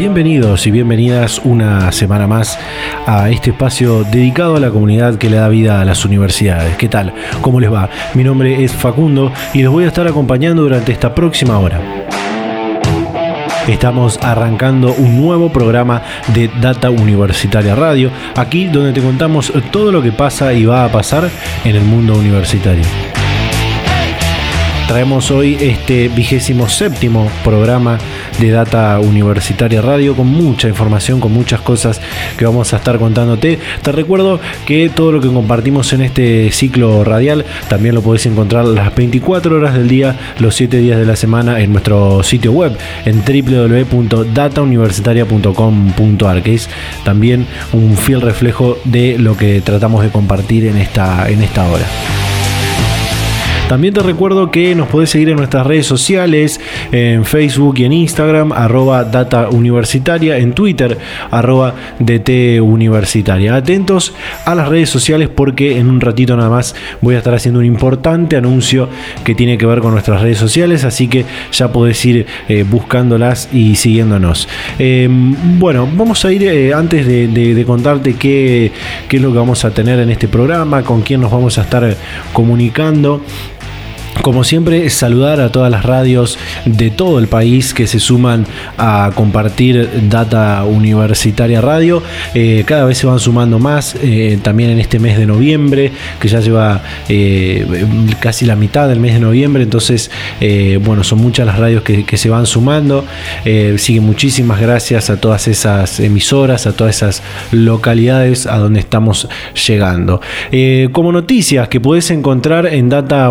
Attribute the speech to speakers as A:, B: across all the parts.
A: Bienvenidos y bienvenidas una semana más a este espacio dedicado a la comunidad que le da vida a las universidades. ¿Qué tal? ¿Cómo les va? Mi nombre es Facundo y los voy a estar acompañando durante esta próxima hora. Estamos arrancando un nuevo programa de Data Universitaria Radio, aquí donde te contamos todo lo que pasa y va a pasar en el mundo universitario traemos hoy este vigésimo séptimo programa de Data Universitaria Radio con mucha información, con muchas cosas que vamos a estar contándote. Te recuerdo que todo lo que compartimos en este ciclo radial también lo podés encontrar las 24 horas del día, los 7 días de la semana en nuestro sitio web en www.datauniversitaria.com.ar, que es también un fiel reflejo de lo que tratamos de compartir en esta, en esta hora. También te recuerdo que nos podés seguir en nuestras redes sociales, en Facebook y en Instagram, arroba Data Universitaria, en Twitter, arroba DT Universitaria. Atentos a las redes sociales porque en un ratito nada más voy a estar haciendo un importante anuncio que tiene que ver con nuestras redes sociales, así que ya podés ir eh, buscándolas y siguiéndonos. Em, bueno, vamos a ir eh, antes de, contarte qué, qué es lo que vamos a tener en este programa, con quién nos vamos a estar comunicando. Como siempre, saludar a todas las radios de todo el país que se suman a compartir Data Universitaria Radio. Eh, cada vez se van sumando más, eh, también en este mes de noviembre, que ya lleva eh, casi la mitad del mes de noviembre. Entonces, bueno, son muchas las radios que, que se van sumando. sigue muchísimas gracias a todas esas emisoras, a todas esas localidades a donde estamos llegando. como noticias que puedes encontrar en Data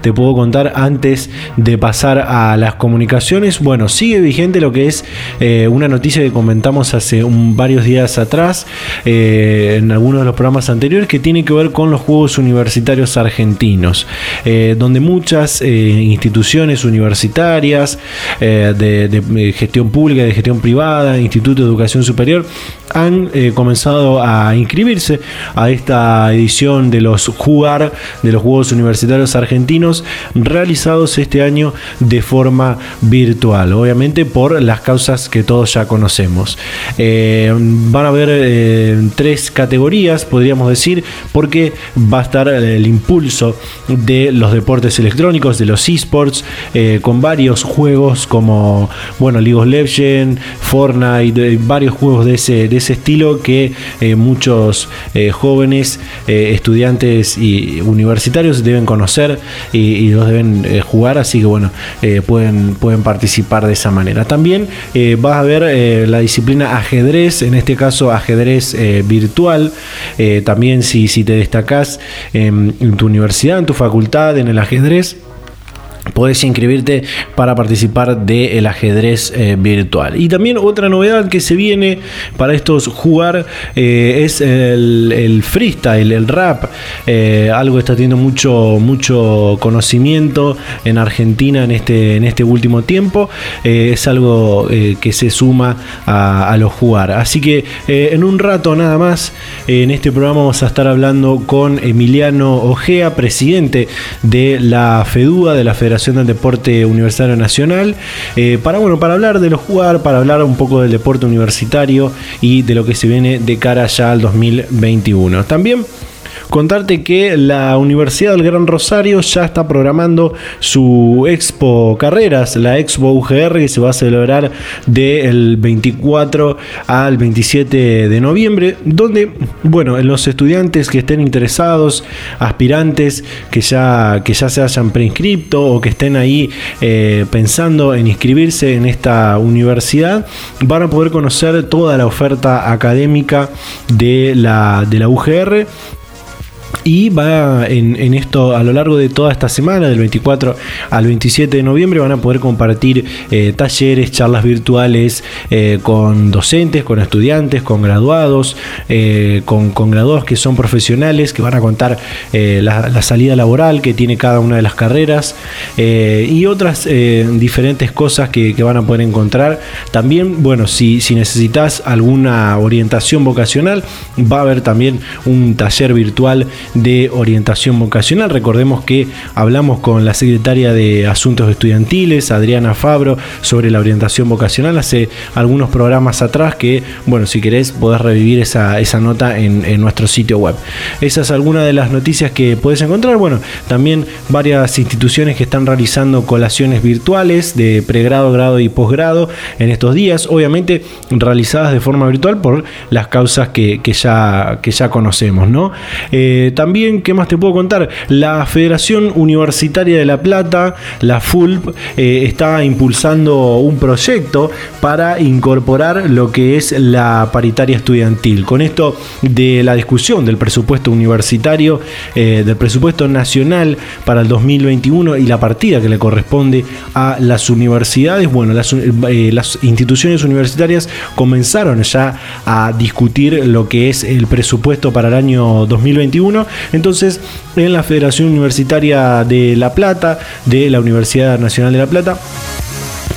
A: Te puedo contar antes de pasar a las comunicaciones. Bueno, sigue vigente lo que es eh, una noticia que comentamos hace varios días atrás eh, en algunos de los programas anteriores que tiene que ver con los Juegos Universitarios Argentinos, eh, donde muchas instituciones universitarias de, gestión pública, de gestión privada, Instituto de Educación Superior, han comenzado a inscribirse a esta edición de los jugar de los Juegos universitarios argentinos realizados este año de forma virtual, obviamente por las causas que todos ya conocemos. Eh, van a haber eh, tres categorías, podríamos decir, porque va a estar el impulso de los deportes electrónicos, de los esports, eh, con varios juegos como bueno, League of Legends, Fortnite, varios juegos de ese, ese estilo que muchos jóvenes, estudiantes y universitarios deben conocer y, los deben eh, jugar, así que bueno, eh, pueden, pueden participar de esa manera. También eh, vas a ver la disciplina ajedrez, en este caso ajedrez virtual, también si, si te destacas en tu universidad, en tu facultad, en el ajedrez Puedes inscribirte para participar del ajedrez eh, virtual. Y también otra novedad que se viene para estos jugar eh, es el, freestyle, el rap. Eh, algo que está teniendo mucho, mucho conocimiento en Argentina en este, en este último tiempo. es algo que se suma a, a, los jugar. Así que en un rato nada más, en este programa vamos a estar hablando con Emiliano Ojea, presidente de la FEDUA, de la Federación del Deporte Universitario Nacional, eh, para, bueno, para hablar de los jugar, para hablar un poco del deporte universitario y de lo que se viene de cara ya al 2021. También Contarte que la Universidad del Gran Rosario ya está programando su Expo Carreras, la Expo UGR, que se va a celebrar del 24 al 27 de noviembre, donde, bueno, los estudiantes que estén interesados, aspirantes que ya, que ya se hayan preinscripto o que estén ahí eh, pensando en inscribirse en esta universidad, van a poder conocer toda la oferta académica de la, de la UGR Y va en, esto a lo largo de toda esta semana, del 24 al 27 de noviembre, van a poder compartir eh, talleres, charlas virtuales eh, con docentes, con estudiantes, con graduados, eh, con, graduados que son profesionales, que van a contar la, salida laboral que tiene cada una de las carreras y otras diferentes cosas que, van a poder encontrar. También, bueno, si, si necesitas alguna orientación vocacional, va a haber también un taller virtual de orientación vocacional. Recordemos que hablamos con la secretaria de Asuntos Estudiantiles, Adriana Fabro, sobre la orientación vocacional hace algunos programas atrás que, bueno, si querés podés revivir esa, esa nota en, nuestro sitio web. Esa es alguna de las noticias que puedes encontrar. Bueno, también varias instituciones que están realizando colaciones virtuales de pregrado, grado y posgrado en estos días, obviamente realizadas de forma virtual por las causas que, ya, que ya conocemos, ¿no? Eh, también, ¿qué más te puedo contar? La Federación Universitaria de La Plata, la FULP, eh, está impulsando un proyecto para incorporar lo que es la paritaria estudiantil. Con esto de la discusión del presupuesto universitario, eh, del presupuesto nacional para el 2021 y la partida que le corresponde a las universidades, bueno, las instituciones universitarias comenzaron ya a discutir lo que es el presupuesto para el año 2021 entonces, en la Federación Universitaria de La Plata, de la Universidad Nacional de La Plata,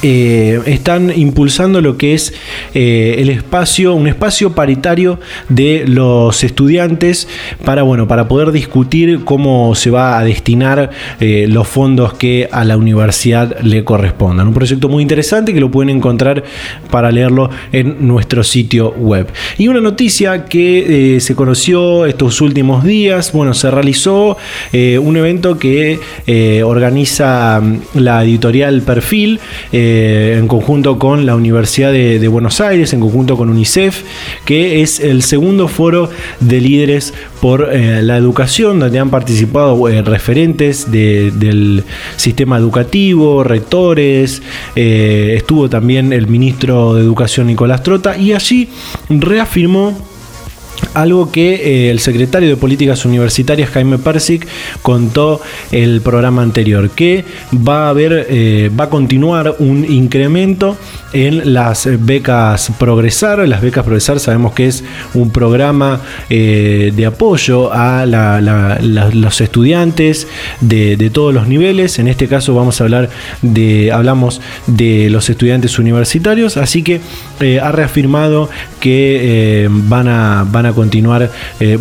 A: eh, están impulsando lo que es eh, el espacio, un espacio paritario de los estudiantes para, bueno, para poder discutir cómo se va a destinar eh, los fondos que a la universidad le correspondan. Un proyecto muy interesante que lo pueden encontrar para leerlo en nuestro sitio web. Y una noticia que se conoció estos últimos días, bueno, se realizó un evento que organiza mm, la editorial Perfil. En conjunto con la Universidad de, Buenos Aires, en conjunto con UNICEF, que es el segundo foro de líderes por eh, la educación, donde han participado eh, referentes del sistema educativo, rectores, estuvo también el ministro de Educación Nicolás Trota, y allí reafirmó algo que el secretario de Políticas Universitarias, Jaime Persic, contó el programa anterior, que va a haber, va a continuar un incremento en las becas Progresar. Las becas Progresar sabemos que es un programa eh, de apoyo a los estudiantes de, todos los niveles. En este caso vamos a hablar de, hablamos de los estudiantes universitarios, así que eh, ha reafirmado que eh, van, a, van continuar,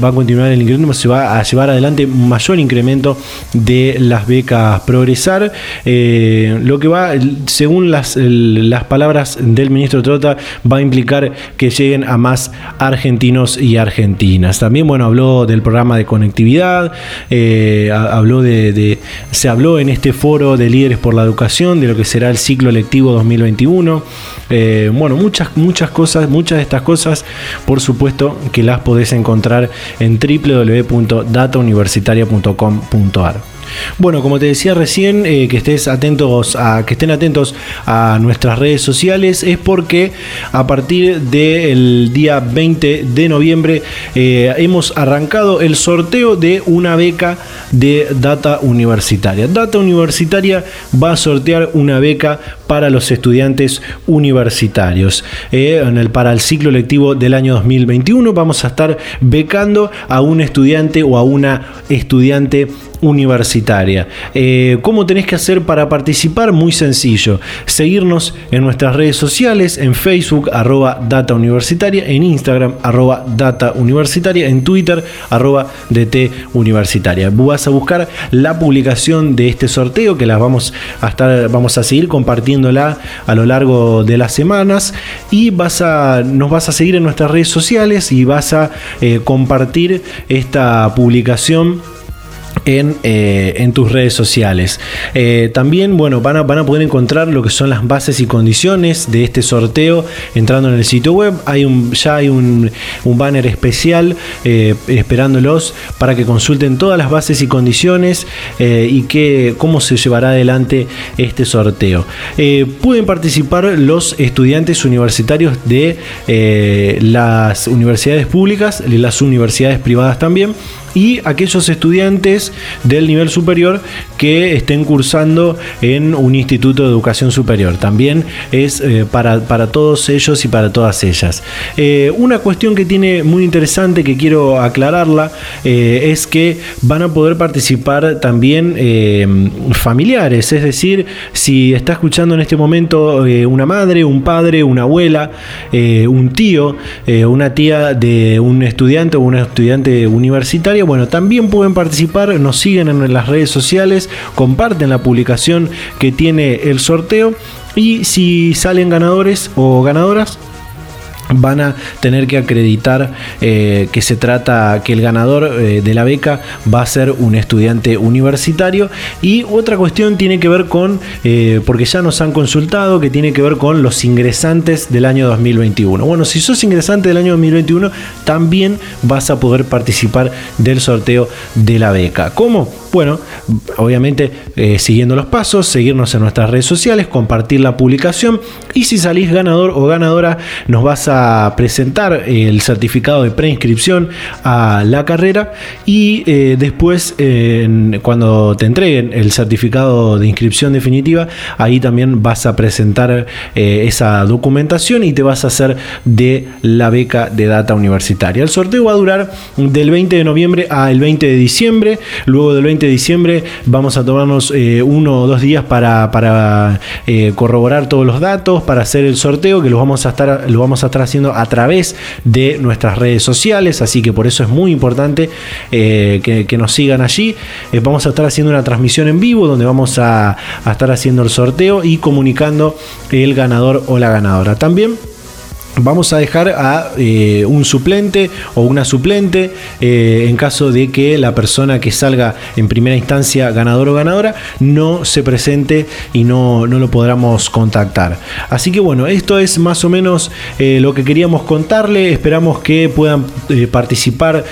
A: va a continuar el incremento, se va a llevar adelante un mayor incremento de las becas Progresar, lo que va, según las, las palabras del ministro Trota va a implicar que lleguen a más argentinos y argentinas. También, bueno, habló del programa de conectividad, eh, habló de, se habló en este foro de líderes por la educación de lo que será el ciclo lectivo 2021. Eh, bueno, muchas, muchas cosas, muchas de estas cosas, por supuesto, que las podés encontrar en www.datauniversitaria.com.ar. Bueno, como te decía recién, eh, que estés atentos a, que estén atentos a nuestras redes sociales, es porque a partir del día 20 de noviembre eh, hemos arrancado el sorteo de una beca de Data Universitaria. Data Universitaria va a sortear una beca para los estudiantes universitarios. Eh, en el, para el ciclo lectivo del año 2021 vamos a estar becando a un estudiante o a una estudiante universitaria. Eh, ¿Cómo tenés que hacer para participar? Muy sencillo. Seguirnos en nuestras redes sociales, en Facebook, arroba Data Universitaria, en Instagram, arroba Data Universitaria, en Twitter, arroba DT Universitaria. Vas a buscar la publicación de este sorteo que las vamos a estar, vamos a seguir compartiéndola a lo largo de las semanas y vas a, nos vas a seguir en nuestras redes sociales y vas a eh, compartir esta publicación eh, en, tus redes sociales. Eh, también, bueno, van a, van a poder encontrar lo que son las bases y condiciones de este sorteo entrando en el sitio web. Hay un, ya hay un, banner especial eh, esperándolos para que consulten todas las bases y condiciones y que, cómo se llevará adelante este sorteo. pueden participar los estudiantes universitarios de las universidades públicas, las universidades privadas también y aquellos estudiantes del nivel superior que estén cursando en un instituto de educación superior. También es eh, para, para, todos ellos y para todas ellas. Eh, una cuestión que tiene muy interesante que quiero aclararla eh, es que van a poder participar también familiares, es decir, si está escuchando en este momento una madre, un padre, una abuela, un tío, una tía de un estudiante o una estudiante universitaria, bueno, también pueden participar, nos siguen en las redes sociales, comparten la publicación que tiene el sorteo y si salen ganadores o ganadoras, van a tener que acreditar eh, que se trata, que el ganador eh, de la beca va a ser un estudiante universitario. Y otra cuestión tiene que ver con, eh, porque ya nos han consultado, que tiene que ver con los ingresantes del año 2021. Bueno, si sos ingresante del año 2021, también vas a poder participar del sorteo de la beca. ¿Cómo? Bueno, obviamente siguiendo los pasos, seguirnos en nuestras redes sociales, compartir la publicación y si salís ganador o ganadora, nos vas a presentar el certificado de preinscripción a la carrera y eh, después cuando te entreguen el certificado de inscripción definitiva, ahí también vas a presentar eh, esa documentación y te vas a hacer de la beca de data universitaria. El sorteo va a durar del 20 de noviembre al 20 de diciembre. Luego del 20 de diciembre vamos a tomarnos eh, uno o dos días para, para corroborar todos los datos, para hacer el sorteo, que lo vamos a estar, lo vamos a estar haciendo a través de nuestras redes sociales, así que por eso es muy importante eh, que, nos sigan allí. Eh, vamos a estar haciendo una transmisión en vivo donde vamos a estar haciendo el sorteo y comunicando el ganador o la ganadora. También Vamos a dejar a eh, un suplente o una suplente eh, en caso de que la persona que salga en primera instancia ganador o ganadora no se presente y no, no lo podamos contactar. Así que bueno, esto es más o menos eh, lo que queríamos contarle. Esperamos que puedan participar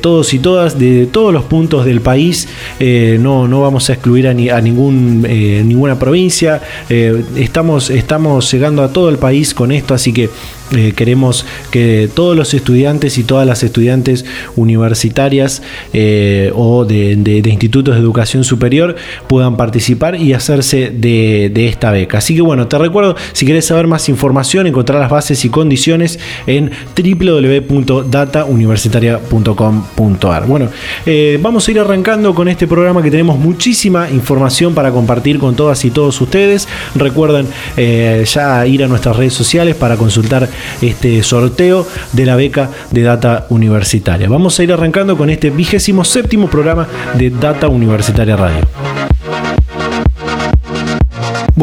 A: todos y todas de todos los puntos del país. no, no vamos a excluir a, a ningún, ninguna provincia. estamos, estamos llegando a todo el país con esto, así que eh, queremos que todos los estudiantes y todas las estudiantes universitarias eh, o de, institutos de educación superior puedan participar y hacerse de, esta beca. Así que bueno, te recuerdo, si quieres saber más información, encontrar las bases y condiciones en www.datauniversitaria.com.ar. Bueno, eh, vamos a ir arrancando con este programa que tenemos muchísima información para compartir con todas y todos ustedes. Recuerden ya ir a nuestras redes sociales para consultar este sorteo de la beca de Data Universitaria. Vamos a ir arrancando con este vigésimo séptimo programa de Data Universitaria Radio.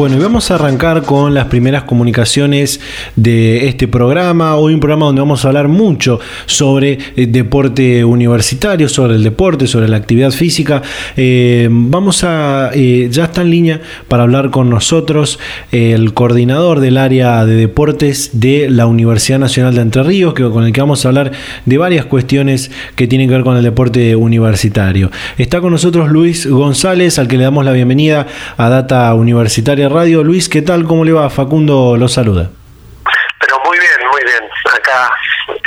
A: Bueno, y vamos a arrancar con las primeras comunicaciones de este programa. Hoy un programa donde vamos a hablar mucho sobre eh, deporte universitario, sobre el deporte, sobre la actividad física. Eh, vamos a, eh, ya está en línea para hablar con nosotros el coordinador del área de deportes de la Universidad Nacional de Entre Ríos, que, con el que vamos a hablar de varias cuestiones que tienen que ver con el deporte universitario. Está con nosotros Luis González, al que le damos la bienvenida a Data Universitaria Radio. Luis, ¿qué tal? ¿Cómo le va? Facundo lo saluda.
B: Pero muy bien, muy bien. Acá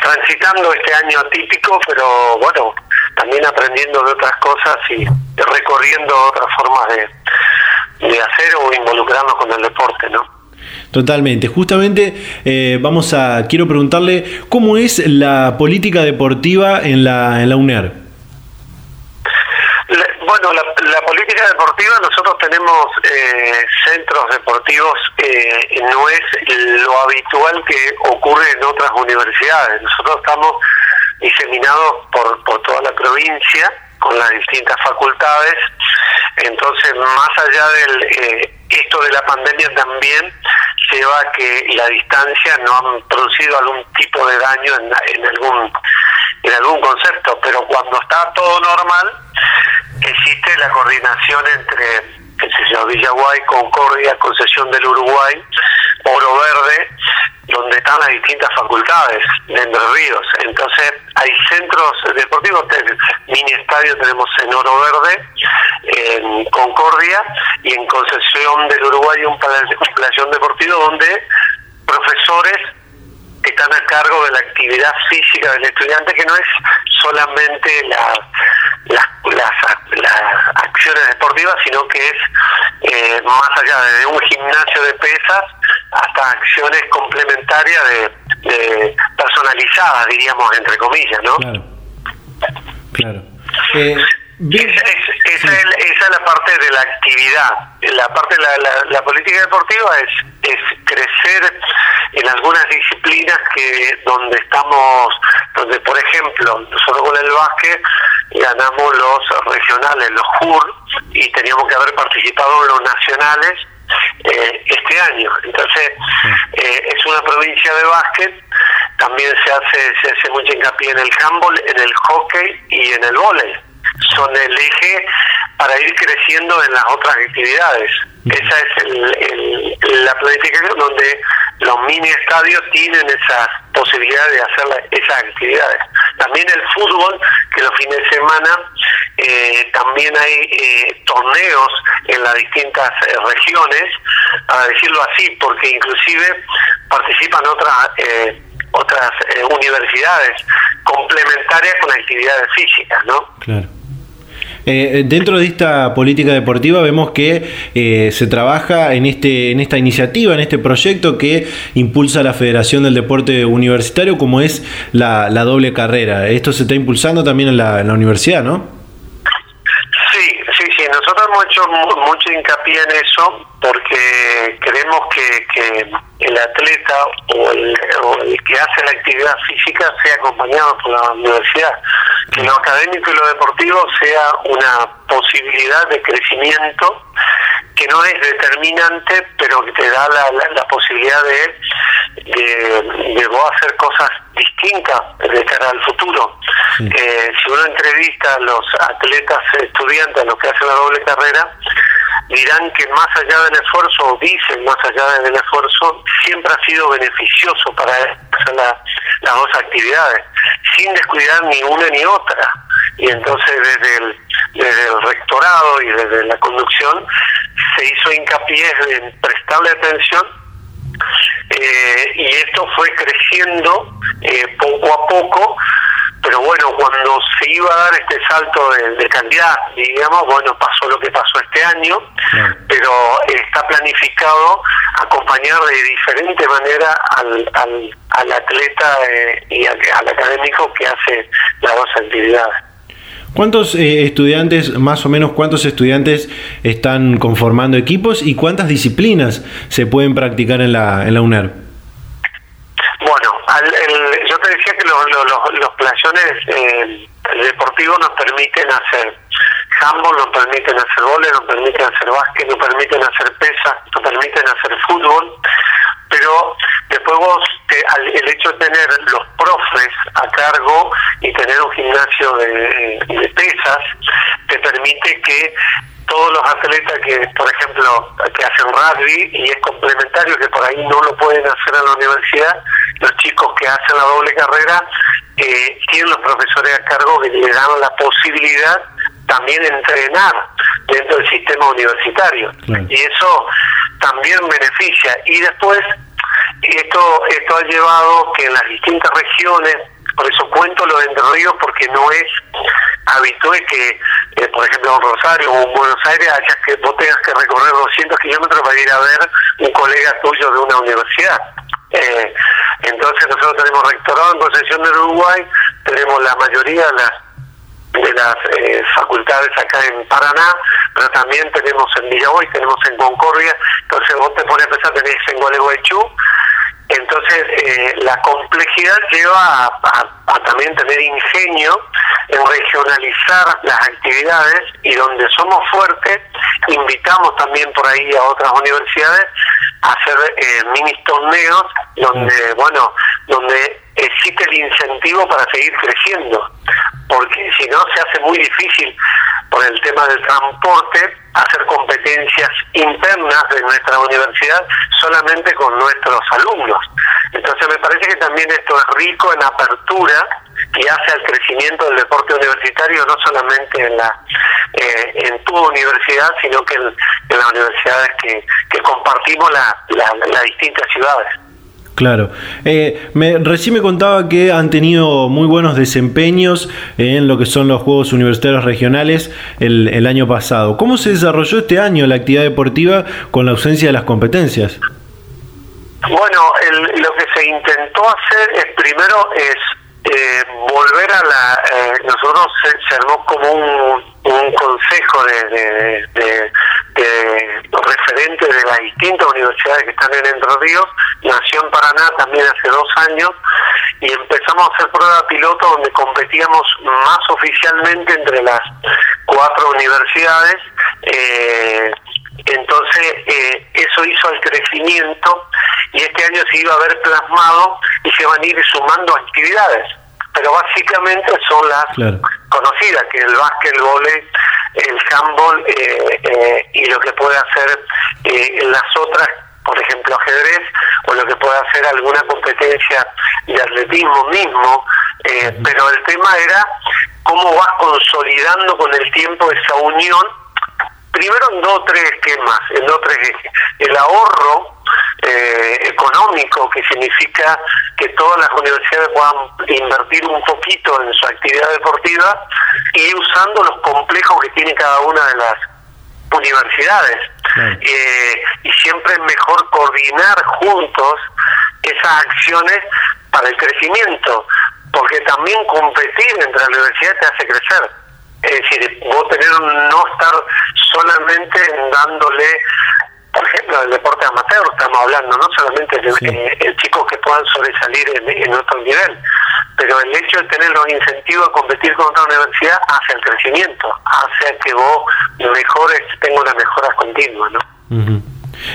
B: transitando este año atípico, pero bueno, también aprendiendo de otras cosas y recorriendo otras formas de, de hacer o involucrarnos con el deporte, ¿no?
A: Totalmente. Justamente eh, vamos a quiero preguntarle cómo es la política deportiva en la en la UNER.
B: Bueno, la, política deportiva, nosotros tenemos eh, centros deportivos, eh, no es lo habitual que ocurre en otras universidades. Nosotros estamos diseminados por, por toda la provincia con las distintas facultades. Entonces, más allá del eh, esto de la pandemia también lleva a que la distancia no ha producido algún tipo de daño en, en algún en algún concepto, pero cuando está todo normal, existe la coordinación entre qué sé yo, Villaguay, Concordia, Concesión del Uruguay, Oro Verde, donde están las distintas facultades de Entre Ríos. Entonces hay centros deportivos, mini estadio tenemos en Oro Verde, en Concordia y en Concesión del Uruguay un playón deportivo donde profesores están a cargo de la actividad física del estudiante, que no es solamente las, las, acciones deportivas, sino que es eh, más allá de un gimnasio de pesas hasta acciones complementarias de, personalizadas, diríamos, entre comillas, ¿no?
A: Claro. Claro. Eh,
B: esa, es, la parte de la actividad. La parte de la, política deportiva es, es crecer en algunas disciplinas que donde estamos, donde por ejemplo, nosotros con el básquet ganamos los regionales, los JUR, y teníamos que haber participado en los nacionales eh, este año. Entonces, eh, es una provincia de básquet, también se hace, se hace mucho hincapié en el handball, en el hockey y en el vóley son el eje para ir creciendo en las otras actividades. Esa es el, la planificación donde los mini estadios tienen esa posibilidad de hacer esas actividades. También el fútbol, que los fines de semana eh, también hay eh, torneos en las distintas eh, regiones, para decirlo así, porque inclusive participan otras otras universidades complementarias con actividades físicas, ¿no?
A: Claro. Eh, dentro de esta política deportiva vemos que eh, se trabaja en, este, en esta iniciativa, en este proyecto que impulsa la Federación del Deporte Universitario, como es la, doble carrera. Esto se está impulsando también en la, universidad, ¿no?
B: Sí, sí, Nosotros hemos hecho mucho hincapié en eso porque creemos que, que el atleta o el, o el, que hace la actividad física sea acompañado por la universidad que lo académico y lo deportivo sea una posibilidad de crecimiento que no es determinante, pero que te da la, la, posibilidad de, de, hacer cosas distintas de cara al futuro. Eh, si uno entrevista a los atletas estudiantes, a los que hacen la doble carrera, dirán que más allá del esfuerzo, o dicen más allá del esfuerzo, siempre ha sido beneficioso para hacer las dos actividades, sin descuidar ni una ni otra. Y entonces desde el, desde el rectorado y desde la conducción se hizo hincapié en prestarle atención eh, y esto fue creciendo eh, poco a poco pero bueno, cuando se iba a dar este salto de, de calidad, digamos, bueno, pasó lo que pasó este año, pero está planificado acompañar de diferente manera al, al, al atleta eh, y al, académico que hace las dos actividades.
A: ¿Cuántos eh, estudiantes, más o menos cuántos estudiantes están conformando equipos y cuántas disciplinas se pueden practicar en la, en la UNER?
B: Bueno, el, yo te decía que los, los, los playones eh, deportivos nos permiten hacer handball, nos permiten hacer vole, nos permiten hacer básquet, nos permiten hacer pesa, nos permiten hacer fútbol, pero después vos, el hecho de tener los profes a cargo y tener un gimnasio de, de pesas, te permite que todos los atletas que, por ejemplo, que hacen rugby y es complementario, que por ahí no lo pueden hacer en la universidad, los chicos que hacen la doble carrera, eh, tienen los profesores a cargo que le dan la posibilidad también entrenar dentro del sistema universitario. Y eso también beneficia. Y después, esto, esto ha llevado que en las distintas regiones, por eso cuento lo de Entre Ríos, porque no es habitué que, eh, por ejemplo, en Rosario o en Buenos Aires, haya que vos tengas que recorrer 200 kilómetros para ir a ver un colega tuyo de una universidad. Eh, entonces nosotros tenemos rectorado en Concepción del Uruguay, tenemos la mayoría de las de las eh, facultades acá en Paraná, pero también tenemos en Villahoy, tenemos en Concordia, entonces vos te pones a pensar, tenés en Gualeguaychú, entonces eh, la complejidad lleva a, también tener ingenio en regionalizar las actividades y donde somos fuertes, invitamos también por ahí a otras universidades a hacer eh, mini torneos donde, bueno, donde existe el incentivo para seguir creciendo, porque si no se hace muy difícil por el tema del transporte hacer competencias internas de nuestra universidad solamente con nuestros alumnos. Entonces me parece que también esto es rico en apertura y hace al crecimiento del deporte universitario no solamente en la eh, en tu universidad, sino que en, las universidades que, que compartimos la, las distintas ciudades.
A: Claro. Eh, me, recién me contaba que han tenido muy buenos desempeños en lo que son los Juegos Universitarios Regionales el, año pasado. ¿Cómo se desarrolló este año la actividad deportiva con la ausencia de las competencias?
B: Bueno, lo que se intentó hacer es primero es eh, volver a la... Eh, nosotros se, armó como un, consejo de, de, referentes de las distintas universidades que están en Entre Ríos, nació en Paraná también hace dos años, y empezamos a hacer prueba piloto donde competíamos más oficialmente entre las cuatro universidades. Eh, entonces, eh, eso hizo el crecimiento y este año se iba a ver plasmado y se van a ir sumando actividades. Pero básicamente son las conocidas, que el básquet, el volei, el handball eh, eh, y lo que puede hacer eh, las otras, por ejemplo ajedrez, o lo que puede hacer alguna competencia de atletismo mismo. Eh, pero el tema era cómo vas consolidando con el tiempo esa unión primero en dos o tres esquemas, en dos o tres ejes. El ahorro eh, económico, que significa que todas las universidades puedan invertir un poquito en su actividad deportiva y usando los complejos que tiene cada una de las universidades. Eh, y siempre es mejor coordinar juntos esas acciones para el crecimiento, porque también competir entre las universidades te hace crecer es decir, vos tener no estar solamente dándole, por ejemplo, el deporte amateur, estamos hablando, no solamente de chicos que puedan sobresalir en, otro nivel, pero el hecho de tener los incentivos a competir con otra universidad hace el crecimiento, hace que vos mejores, tengas una mejora continua, ¿no?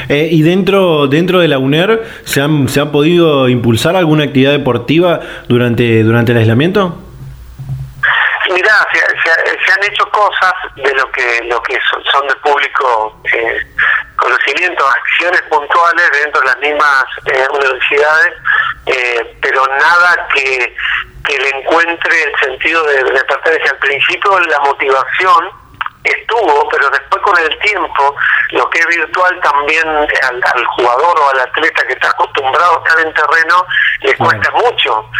A: Eh, ¿Y dentro, dentro de la UNER se han, se ha podido impulsar alguna actividad deportiva durante, durante el aislamiento?
B: Mirá, se, han hecho cosas de lo que lo que son, de público eh, conocimiento, acciones puntuales dentro de las mismas eh, universidades, eh, pero nada que, que le encuentre el sentido de, de pertenencia. Al principio la motivación estuvo, pero después con el tiempo, lo que es virtual también al, jugador o al atleta que está acostumbrado a estar en terreno, le cuesta mucho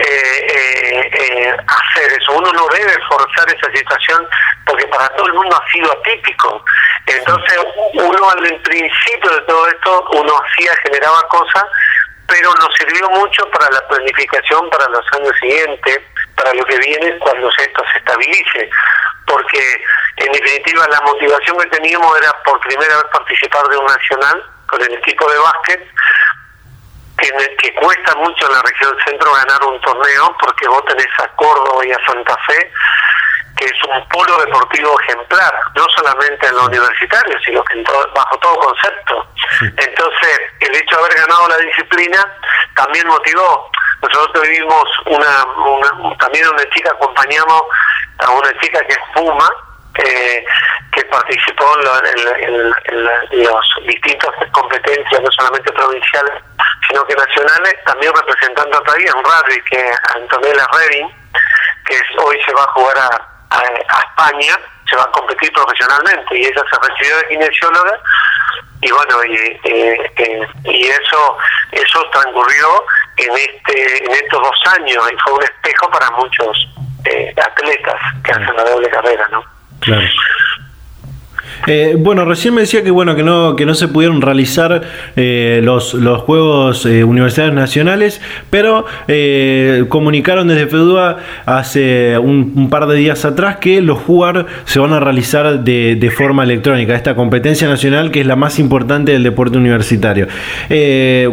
B: eh, eh, hacer eso. Uno no debe forzar esa situación porque para todo el mundo ha sido atípico. Entonces, uno al principio de todo esto, uno hacía, generaba cosas, pero nos sirvió mucho para la planificación para los años siguientes, para lo que viene cuando esto se estabilice porque en definitiva la motivación que teníamos era por primera vez participar de un nacional con el equipo de básquet, que, que cuesta mucho en la región centro ganar un torneo, porque vos tenés a Córdoba y a Santa Fe, que es un polo deportivo ejemplar, no solamente en lo universitario, sino que bajo todo concepto. Entonces, el hecho de haber ganado la disciplina también motivó. Nosotros tuvimos una, una también una chica, acompañamos a una chica que es Puma, eh, que participó en, las distintas competencias, no solamente provinciales, sino que nacionales, también representando todavía un rugby, que Antonella Redding, que hoy se va a jugar a, España, se va a competir profesionalmente, y ella se recibió de kinesióloga, y bueno, y, eh, y eso eso transcurrió en este en estos dos años y fue un espejo para muchos eh, atletas que hacen la doble carrera, ¿no? Claro.
A: Eh, bueno, recién me decía que bueno que no que no se pudieron realizar eh, los, los Juegos eh, Universitarios Nacionales, pero comunicaron desde FEDUA hace un, par de días atrás que los jugar se van a realizar de, de, forma electrónica, esta competencia nacional que es la más importante del deporte universitario.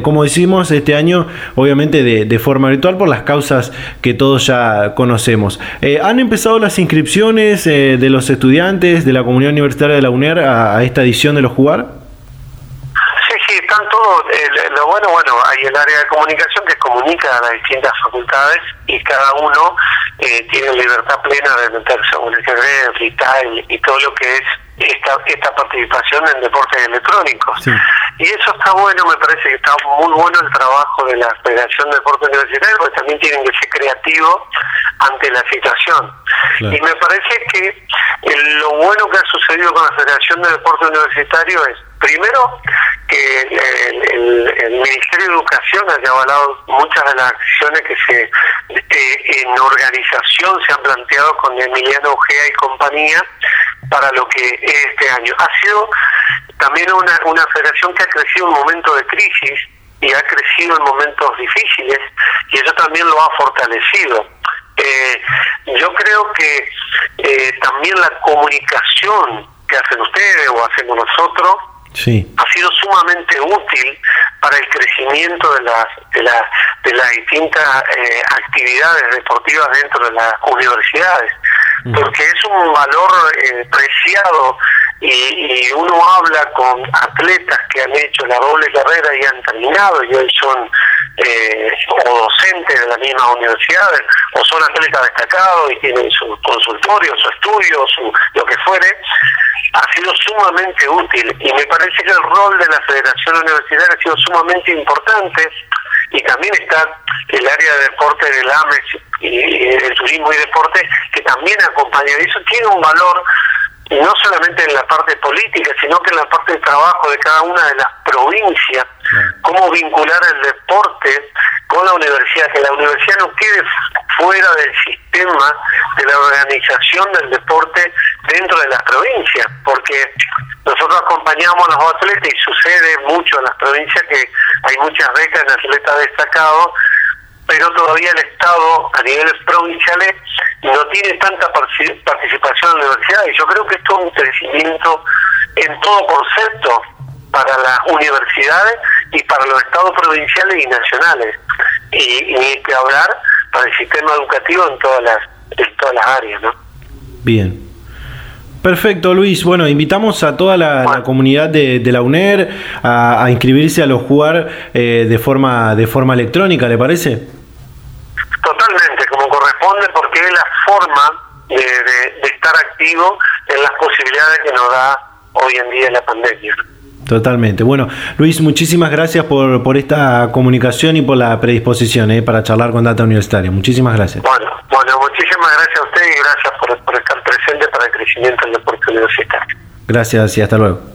A: como decimos, este año obviamente de, de, forma virtual por las causas que todos ya conocemos. han empezado las inscripciones de los estudiantes de la comunidad universitaria de la UNER a, esta edición de los jugar?
B: Sí, sí, están todos. lo bueno, bueno, hay el área de comunicación que comunica a las distintas facultades y cada uno eh, tiene libertad plena de meterse en el ajedrez, freestyle y todo lo que es esta, esta participación en deportes electrónicos. Y eso está bueno, me parece que está muy bueno el trabajo de la Federación de Deporte Universitario, porque también tienen que ser creativos ante la situación. Y me parece que lo bueno que ha sucedido con la Federación de Deporte Universitario es Primero, que el, Ministerio de Educación haya avalado muchas de las acciones que se eh, en organización se han planteado con Emiliano Ojea y compañía para lo que es este año. Ha sido también una, una federación que ha crecido en momentos de crisis y ha crecido en momentos difíciles y eso también lo ha fortalecido. Eh, yo creo que eh, también la comunicación que hacen ustedes o hacemos nosotros ha sido sumamente útil para el crecimiento de las de, las de las distintas eh, actividades deportivas dentro de las universidades porque es un valor eh, preciado y, uno habla con atletas que han hecho la doble carrera y han terminado y hoy son eh, o docentes de la misma universidad o son atletas destacados y tienen su consultorio, su estudio, su, lo que fuere, ha sido sumamente útil y me parece que el rol de la Federación Universitaria ha sido sumamente importante y también está el área de deporte del AMES y el turismo y deporte que también acompaña. Y eso tiene un valor no solamente en la parte política, sino que en la parte de trabajo de cada una de las provincias, cómo vincular el deporte con la universidad, que la universidad no quede fuera del sistema de la organización del deporte dentro de las provincias, porque nosotros acompañamos a los atletas y sucede mucho en las provincias que hay muchas becas en atletas destacados, pero todavía el Estado a niveles provinciales no tiene tanta participación en la universidad. Y yo creo que esto es un crecimiento en todo concepto para las universidades y para los estados provinciales y nacionales. Y, ni que hablar para el sistema educativo en todas las en todas las áreas ¿no?
A: bien Perfecto, Luis. Bueno, invitamos a toda la, comunidad de, la UNER a, inscribirse a los jugar eh, de forma de forma electrónica, ¿le parece?
B: Totalmente, como corresponde, porque es la forma de, estar activo en las posibilidades que nos da hoy en día la pandemia.
A: Totalmente. Bueno, Luis, muchísimas gracias por, por esta comunicación y por la predisposición eh, para charlar con Data Universitaria. Muchísimas gracias.
B: Bueno, bueno, muchísimas gracias a usted y gracias por, por estar presente para el crecimiento del deporte universitario.
A: Gracias y hasta luego.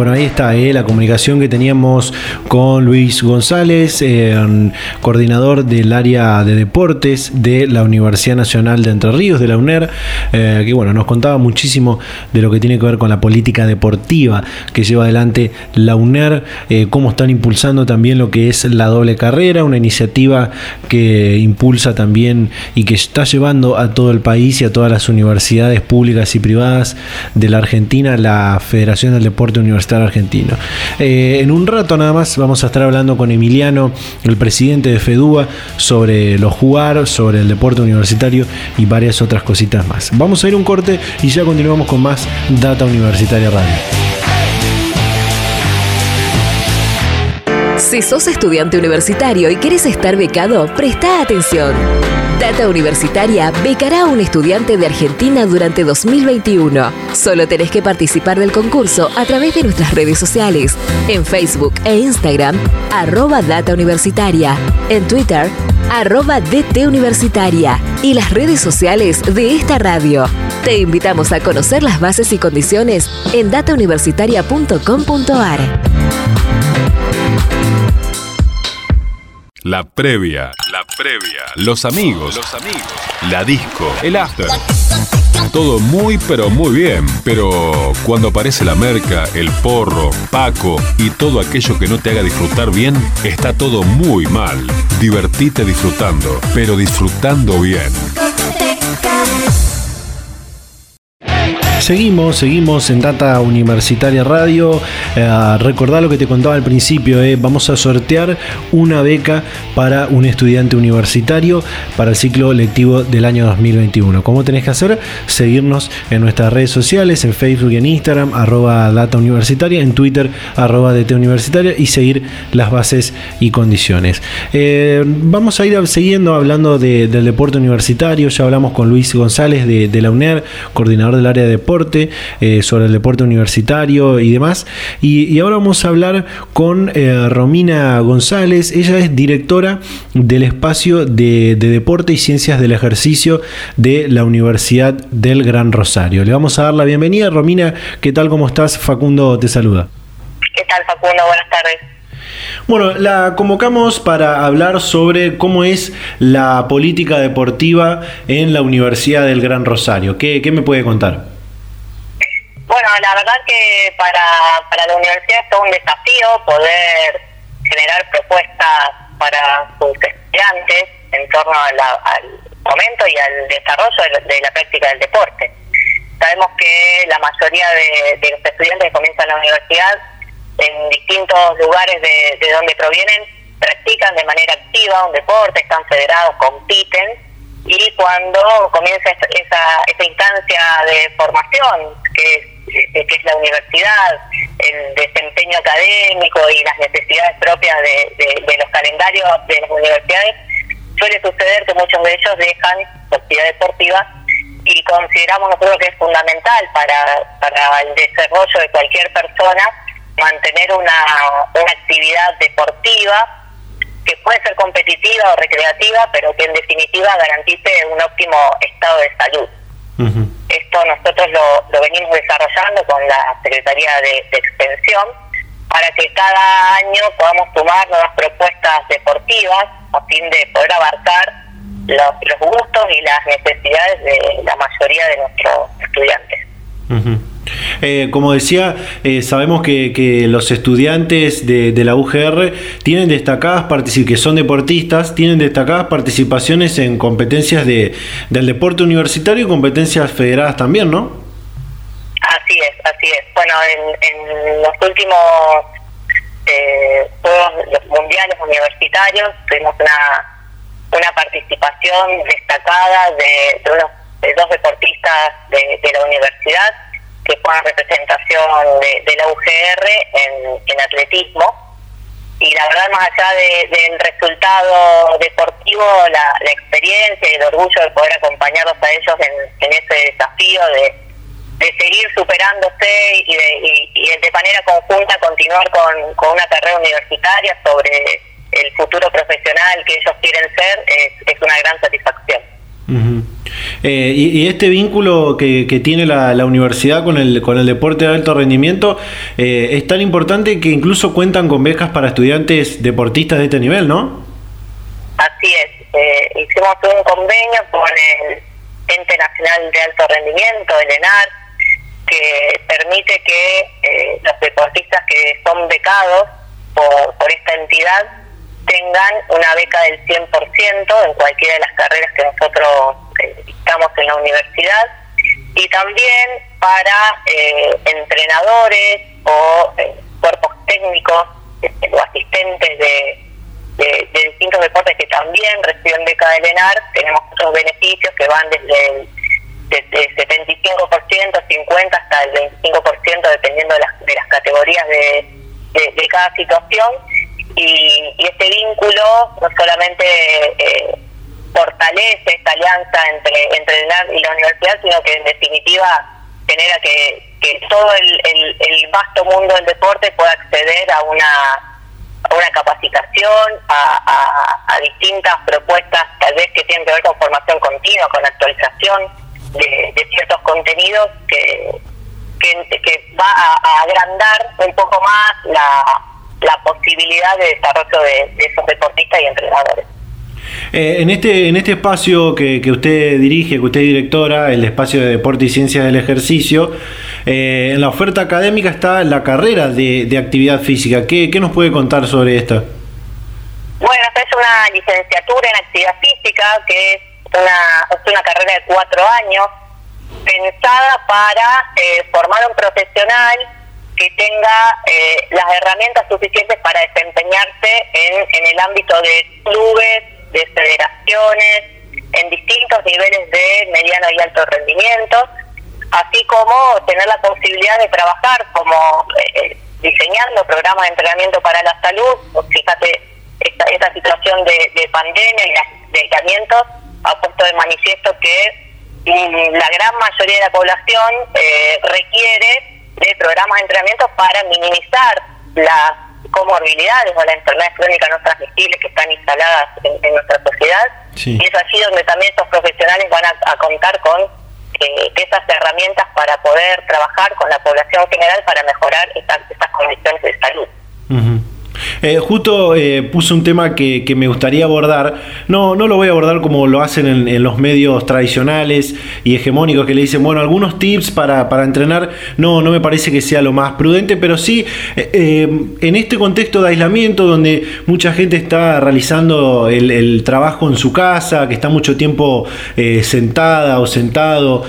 A: Bueno, ahí está eh, la comunicación que teníamos con Luis González, eh, coordinador del área de deportes de la Universidad Nacional de Entre Ríos, de la UNER, eh, que bueno, nos contaba muchísimo de lo que tiene que ver con la política deportiva que lleva adelante la UNER, cómo están impulsando también lo que es la doble carrera, una iniciativa que impulsa también y que está llevando a todo el país y a todas las universidades públicas y privadas de la Argentina la Federación del Deporte Universitario argentino. Eh, en un rato nada más vamos a estar hablando con Emiliano, el presidente de FEDUA, sobre los jugar, sobre el deporte universitario y varias otras cositas más. Vamos a ir un corte y ya continuamos con más Data Universitaria Radio.
C: Si sos estudiante universitario y quieres estar becado, presta atención. Data Universitaria becará a un estudiante de Argentina durante 2021. Solo tenés que participar del concurso a través de nuestras redes sociales. En Facebook e Instagram, arroba Data Universitaria. En Twitter, arroba DT Universitaria. Y las redes sociales de esta radio. Te invitamos a conocer las bases y condiciones en datauniversitaria.com.ar.
D: La previa. La previa. Los amigos. Los amigos. La disco. El after. Todo muy pero muy bien. Pero cuando aparece la merca, el porro, Paco y todo aquello que no te haga disfrutar bien, está todo muy mal. Divertite disfrutando, pero disfrutando bien.
A: Seguimos, seguimos en Data Universitaria Radio. Eh, recordá lo que te contaba al principio, eh. vamos a sortear una beca para un estudiante universitario para el ciclo lectivo del año 2021. ¿Cómo tenés que hacer? Seguirnos en nuestras redes sociales, en Facebook y en Instagram, arroba Data Universitaria, en Twitter, arroba DT Universitaria y seguir las bases y condiciones. Eh, vamos a ir siguiendo hablando del deporte universitario. Ya hablamos con Luis González de, de la UNER, coordinador del área de deporte, eh, sobre el deporte universitario y demás. Y, ahora vamos a hablar con eh, Romina González. Ella es directora del espacio de, deporte y ciencias del ejercicio de la Universidad del Gran Rosario. Le vamos a dar la bienvenida. Romina, ¿qué tal? ¿Cómo estás? Facundo te saluda.
E: ¿Qué tal, Facundo? Buenas tardes.
A: Bueno, la convocamos para hablar sobre cómo es la política deportiva en la Universidad del Gran Rosario. ¿Qué, qué me puede contar?
E: Bueno, la verdad que para, para la universidad es todo un desafío poder generar propuestas para sus estudiantes en torno al momento y al desarrollo de la, práctica del deporte. Sabemos que la mayoría de, de los estudiantes que comienzan la universidad en distintos lugares de, de donde provienen practican de manera activa un deporte, están federados, compiten y cuando comienza esa, esa instancia de formación que es que es la universidad, el desempeño académico y las necesidades propias de, los calendarios de las universidades, suele suceder que muchos de ellos dejan su actividad deportiva y consideramos nosotros que es fundamental para, para el desarrollo de cualquier persona mantener una, una actividad deportiva que puede ser competitiva o recreativa, pero que en definitiva garantice un óptimo estado de salud. Esto nosotros lo, venimos desarrollando con la Secretaría de, Extensión para que cada año podamos tomar nuevas propuestas deportivas a fin de poder abarcar los, gustos y las necesidades de la mayoría de nuestros estudiantes.
A: Eh, como decía, eh, sabemos que, los estudiantes de, la UGR tienen destacadas que son deportistas, tienen destacadas participaciones en competencias de, del deporte universitario y competencias federadas también, ¿no?
E: Así es, así es. Bueno, en, los últimos eh, Juegos Mundiales Universitarios tuvimos una, una participación destacada de, unos, de dos deportistas de la universidad que fue una representación de, la UGR en, atletismo. Y la verdad, más allá del resultado deportivo, la, experiencia y el orgullo de poder acompañarlos a ellos en, ese desafío de, seguir superándose y de, de manera conjunta continuar con, con una carrera universitaria sobre el futuro profesional que ellos quieren ser, es una gran satisfacción.
A: Eh, y, este vínculo que, tiene la, universidad con el, con el deporte de alto rendimiento eh, es tan importante que incluso cuentan con becas para estudiantes deportistas de este nivel, ¿no?
E: Así es. Eh, hicimos un convenio con el Ente Nacional de Alto Rendimiento, el ENAR, que permite que los deportistas que son becados por, por esta entidad tengan una beca del 100% en cualquiera de las carreras que nosotros estamos en la universidad. Y también para eh, entrenadores o eh, cuerpos técnicos este, o asistentes de, distintos deportes que también reciben beca del ENAR, tenemos otros beneficios que van desde el desde 75%, 50% hasta el 25% dependiendo de las, de las categorías de, de, cada situación y, este vínculo no solamente eh, fortalece esta alianza entre, entre el NAR y la universidad, sino que en definitiva genera que, todo el, el, vasto mundo del deporte pueda acceder a una, a una capacitación, a, distintas propuestas, tal vez que tienen que ver con formación continua, con actualización de, de ciertos contenidos que, que, va a, agrandar un poco más la, la posibilidad de desarrollo de, de esos deportistas y entrenadores.
A: Eh, en, este, en este espacio que, que, usted dirige, que usted es directora, el espacio de deporte y ciencias del ejercicio, eh, en la oferta académica está la carrera de, de actividad física. ¿Qué, ¿Qué, nos puede contar sobre esto?
E: Bueno, esta es una licenciatura en actividad física que es una, es una carrera de cuatro años pensada para eh, formar un profesional que tenga eh, las herramientas suficientes para desempeñarse en, el ámbito de clubes, de federaciones, en distintos niveles de mediano y alto rendimiento, así como tener la posibilidad de trabajar como eh, diseñando programas de entrenamiento para la salud. Fíjate, esta, esta situación de, de pandemia y de aislamiento ha puesto de manifiesto que mm, la gran mayoría de la población eh, requiere de programas de entrenamiento para minimizar las comorbilidades o las enfermedades crónicas no transmisibles que están instaladas en, nuestra sociedad. Y es así donde también estos profesionales van a, contar con eh, esas herramientas para poder trabajar con la población general para mejorar estas, estas condiciones de salud.
A: Eh, justo eh, puse un tema que, me gustaría abordar. No, no lo voy a abordar como lo hacen en, los medios tradicionales y hegemónicos que le dicen, bueno, algunos tips para, entrenar. No, no me parece que sea lo más prudente, pero sí eh, en este contexto de aislamiento donde mucha gente está realizando el, trabajo en su casa, que está mucho tiempo sentada o sentado,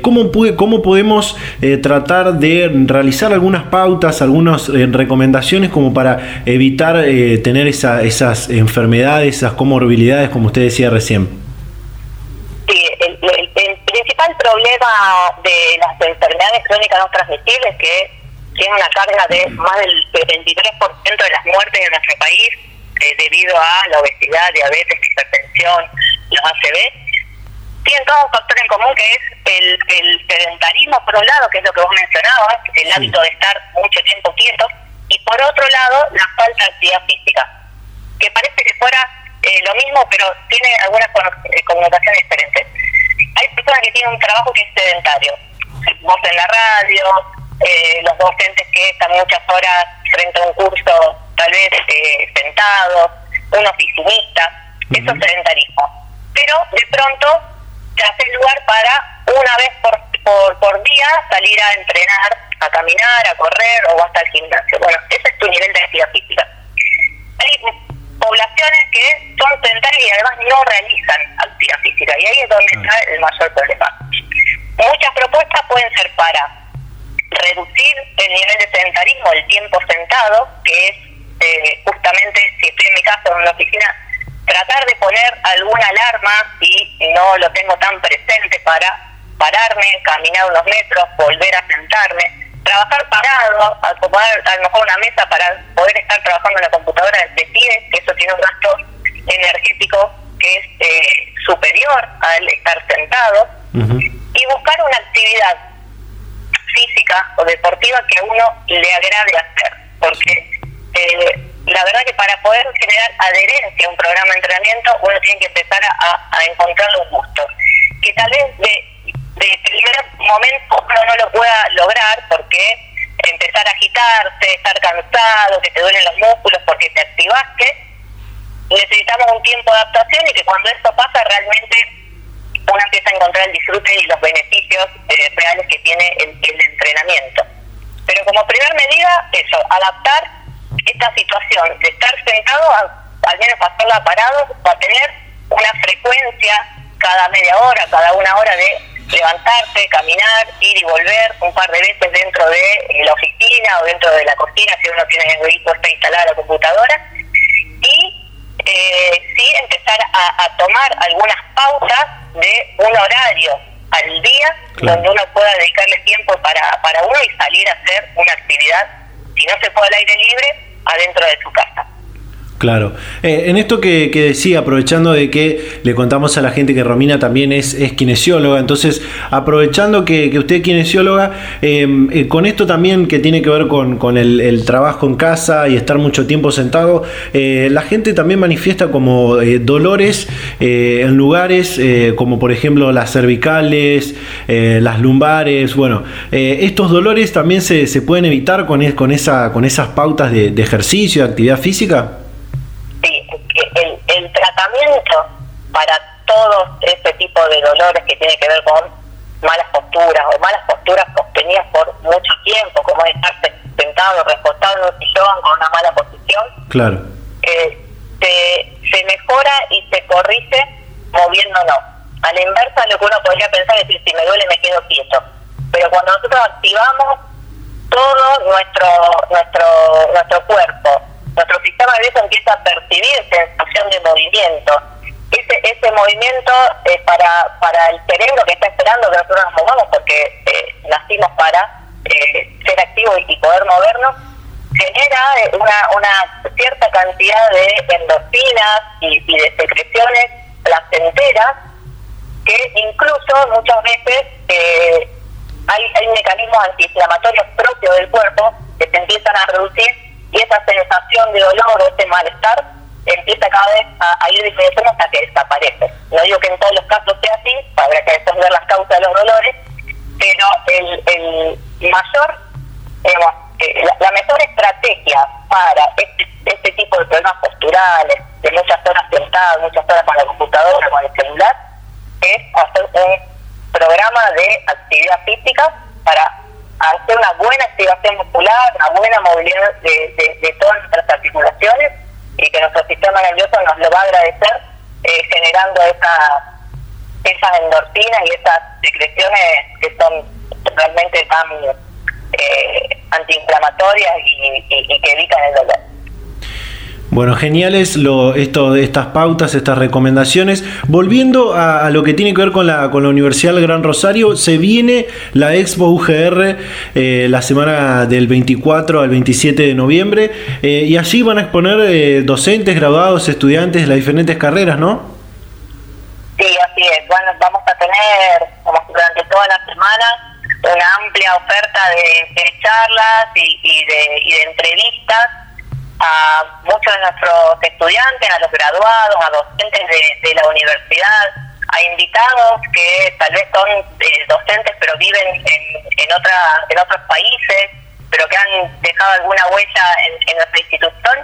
A: ¿cómo, ¿cómo podemos tratar de realizar algunas pautas, algunas recomendaciones como para evitar eh, tener esa, esas enfermedades, esas comorbilidades, como usted decía recién?
E: Sí, el, principal problema de las enfermedades crónicas no transmisibles es que tiene una carga de más del 73% de las muertes en nuestro país eh, debido a la obesidad, diabetes, hipertensión, los ACV, tienen todos un factor en común que es el, el sedentarismo, por un lado, que es lo que vos mencionabas, el hábito de estar mucho tiempo quieto, y por otro lado la falta de actividad física, que parece que fuera eh, lo mismo, pero tiene algunas eh, connotaciones diferentes. Hay personas que tienen un trabajo que es sedentario, vos en la radio, eh, los docentes que están muchas horas frente a un curso, tal vez sentados, un oficinista, eso es sedentarismo. Pero de pronto se hace lugar para una vez por, por, por día salir a entrenar a caminar, a correr o hasta el gimnasio. Bueno, ese es tu nivel de actividad física. Hay poblaciones que son sedentarias y además no realizan actividad física y ahí es donde está el mayor problema. Muchas propuestas pueden ser para reducir el nivel de sedentarismo, el tiempo sentado, que es eh, justamente, si estoy en mi casa o en una oficina, tratar de poner alguna alarma y no lo tengo tan presente para pararme, caminar unos metros, volver a sentarme, trabajar parado, acomodar a lo mejor una mesa para poder estar trabajando en la computadora de pie, que eso tiene un gasto energético que es eh, superior al estar sentado, y buscar una actividad física o deportiva que a uno le agrade hacer, porque eh, la verdad que para poder generar adherencia a un programa de entrenamiento uno tiene que empezar a, a encontrar un gusto, que tal vez de de primer momento uno no lo pueda lograr porque empezar a agitarse, estar cansado, que te duelen los músculos porque te activaste, necesitamos un tiempo de adaptación y que cuando esto pasa realmente uno empieza a encontrar el disfrute y los beneficios eh, reales que tiene el, entrenamiento. Pero como primera medida, eso, adaptar esta situación de estar sentado a al menos pasarla parado, a tener una frecuencia cada media hora, cada una hora de levantarse, caminar, ir y volver un par de veces dentro de eh, la oficina o dentro de la cocina si uno tiene el vehículo está instalada la computadora y eh, sí empezar a, tomar algunas pautas de un horario al día donde uno pueda dedicarle tiempo para, para uno y salir a hacer una actividad, si no se puede al aire libre, adentro de su casa.
A: Claro. Eh, en esto que, decía, aprovechando de que le contamos a la gente que Romina también es, es kinesióloga, entonces aprovechando que, usted es kinesióloga, em, eh, con esto también que tiene que ver con, el, trabajo en casa y estar mucho tiempo sentado, eh, la gente también manifiesta como dolores en lugares como por ejemplo las cervicales, las lumbares, bueno, estos dolores también se, se pueden evitar con, con, esa, con esas pautas de, de ejercicio, de actividad física
E: tratamiento para todo este tipo de dolores que tiene que ver con malas posturas o malas posturas sostenidas por mucho tiempo, como estar sentado, reportado en un sillón con una mala posición,
A: claro.
E: Eh, se, se mejora y se corrige moviéndonos. a la inversa lo que uno podría pensar es decir, si me duele me quedo quieto. Pero cuando nosotros activamos todo nuestro nuestro nuestro cuerpo, nuestro sistema nervioso empieza a percibir sensación de movimiento. Ese, ese movimiento para, para el cerebro que está esperando que nosotros nos movamos porque eh, nacimos para eh, ser activos y poder movernos, genera eh, una, una cierta cantidad de endorfinas y, de secreciones placenteras que incluso muchas veces eh, hay, hay mecanismos antiinflamatorios propios del cuerpo que se empiezan a reducir y esa sensación de dolor o ese malestar empieza cada vez a, ir disminuyendo hasta que desaparece. No digo que en todos los casos sea así, habrá que entender las causas de los dolores, pero el, mayor, digamos, eh, la, mejor estrategia para este, este tipo de problemas posturales, de muchas horas sentadas, muchas horas con la computadora, con el celular, es hacer un programa de actividad física para hacer una buena activación muscular, una buena movilidad de, de, todas nuestras articulaciones y que nuestro sistema nervioso nos lo va a agradecer eh, generando esa, esas endorfinas y esas secreciones que son realmente tan eh, antiinflamatorias y, y que evitan el dolor.
A: Bueno, geniales lo, esto, estas pautas, estas recomendaciones. Volviendo a, lo que tiene que ver con la, con la Universidad del Gran Rosario, se viene la Expo UGR eh, la semana del 24 al 27 de noviembre eh, y allí van a exponer eh, docentes, graduados, estudiantes de las diferentes carreras, ¿no?
E: Sí, así es. Bueno, vamos a tener como durante toda la semana una amplia oferta de, charlas y, de, y de entrevistas a muchos de nuestros estudiantes, a los graduados, a docentes de, la universidad, a invitados que tal vez son eh, docentes pero viven en, en, otra, en otros países, pero que han dejado alguna huella en, nuestra institución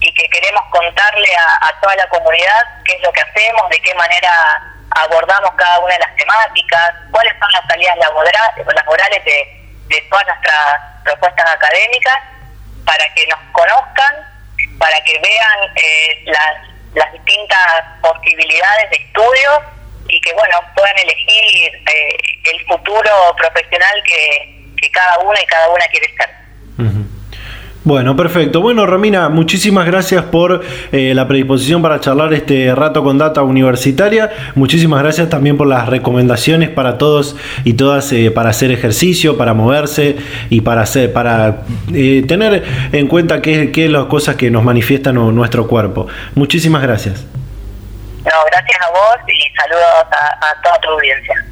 E: y que queremos contarle a, toda la comunidad qué es lo que hacemos, de qué manera abordamos cada una de las temáticas, cuáles son las salidas laborales de, de todas nuestras propuestas académicas para que nos conozcan, para que vean eh, las, distintas posibilidades de estudio y que bueno puedan elegir eh, el futuro profesional que, cada una y cada una quiere ser.
A: Bueno, perfecto. Bueno, Romina, muchísimas gracias por eh, la predisposición para charlar este rato con Data Universitaria. Muchísimas gracias también por las recomendaciones para todos y todas eh, para hacer ejercicio, para moverse y para hacer, para eh, tener en cuenta qué, qué las cosas que nos manifiestan nuestro cuerpo. Muchísimas gracias.
E: No, gracias a vos y saludos a, a toda tu audiencia.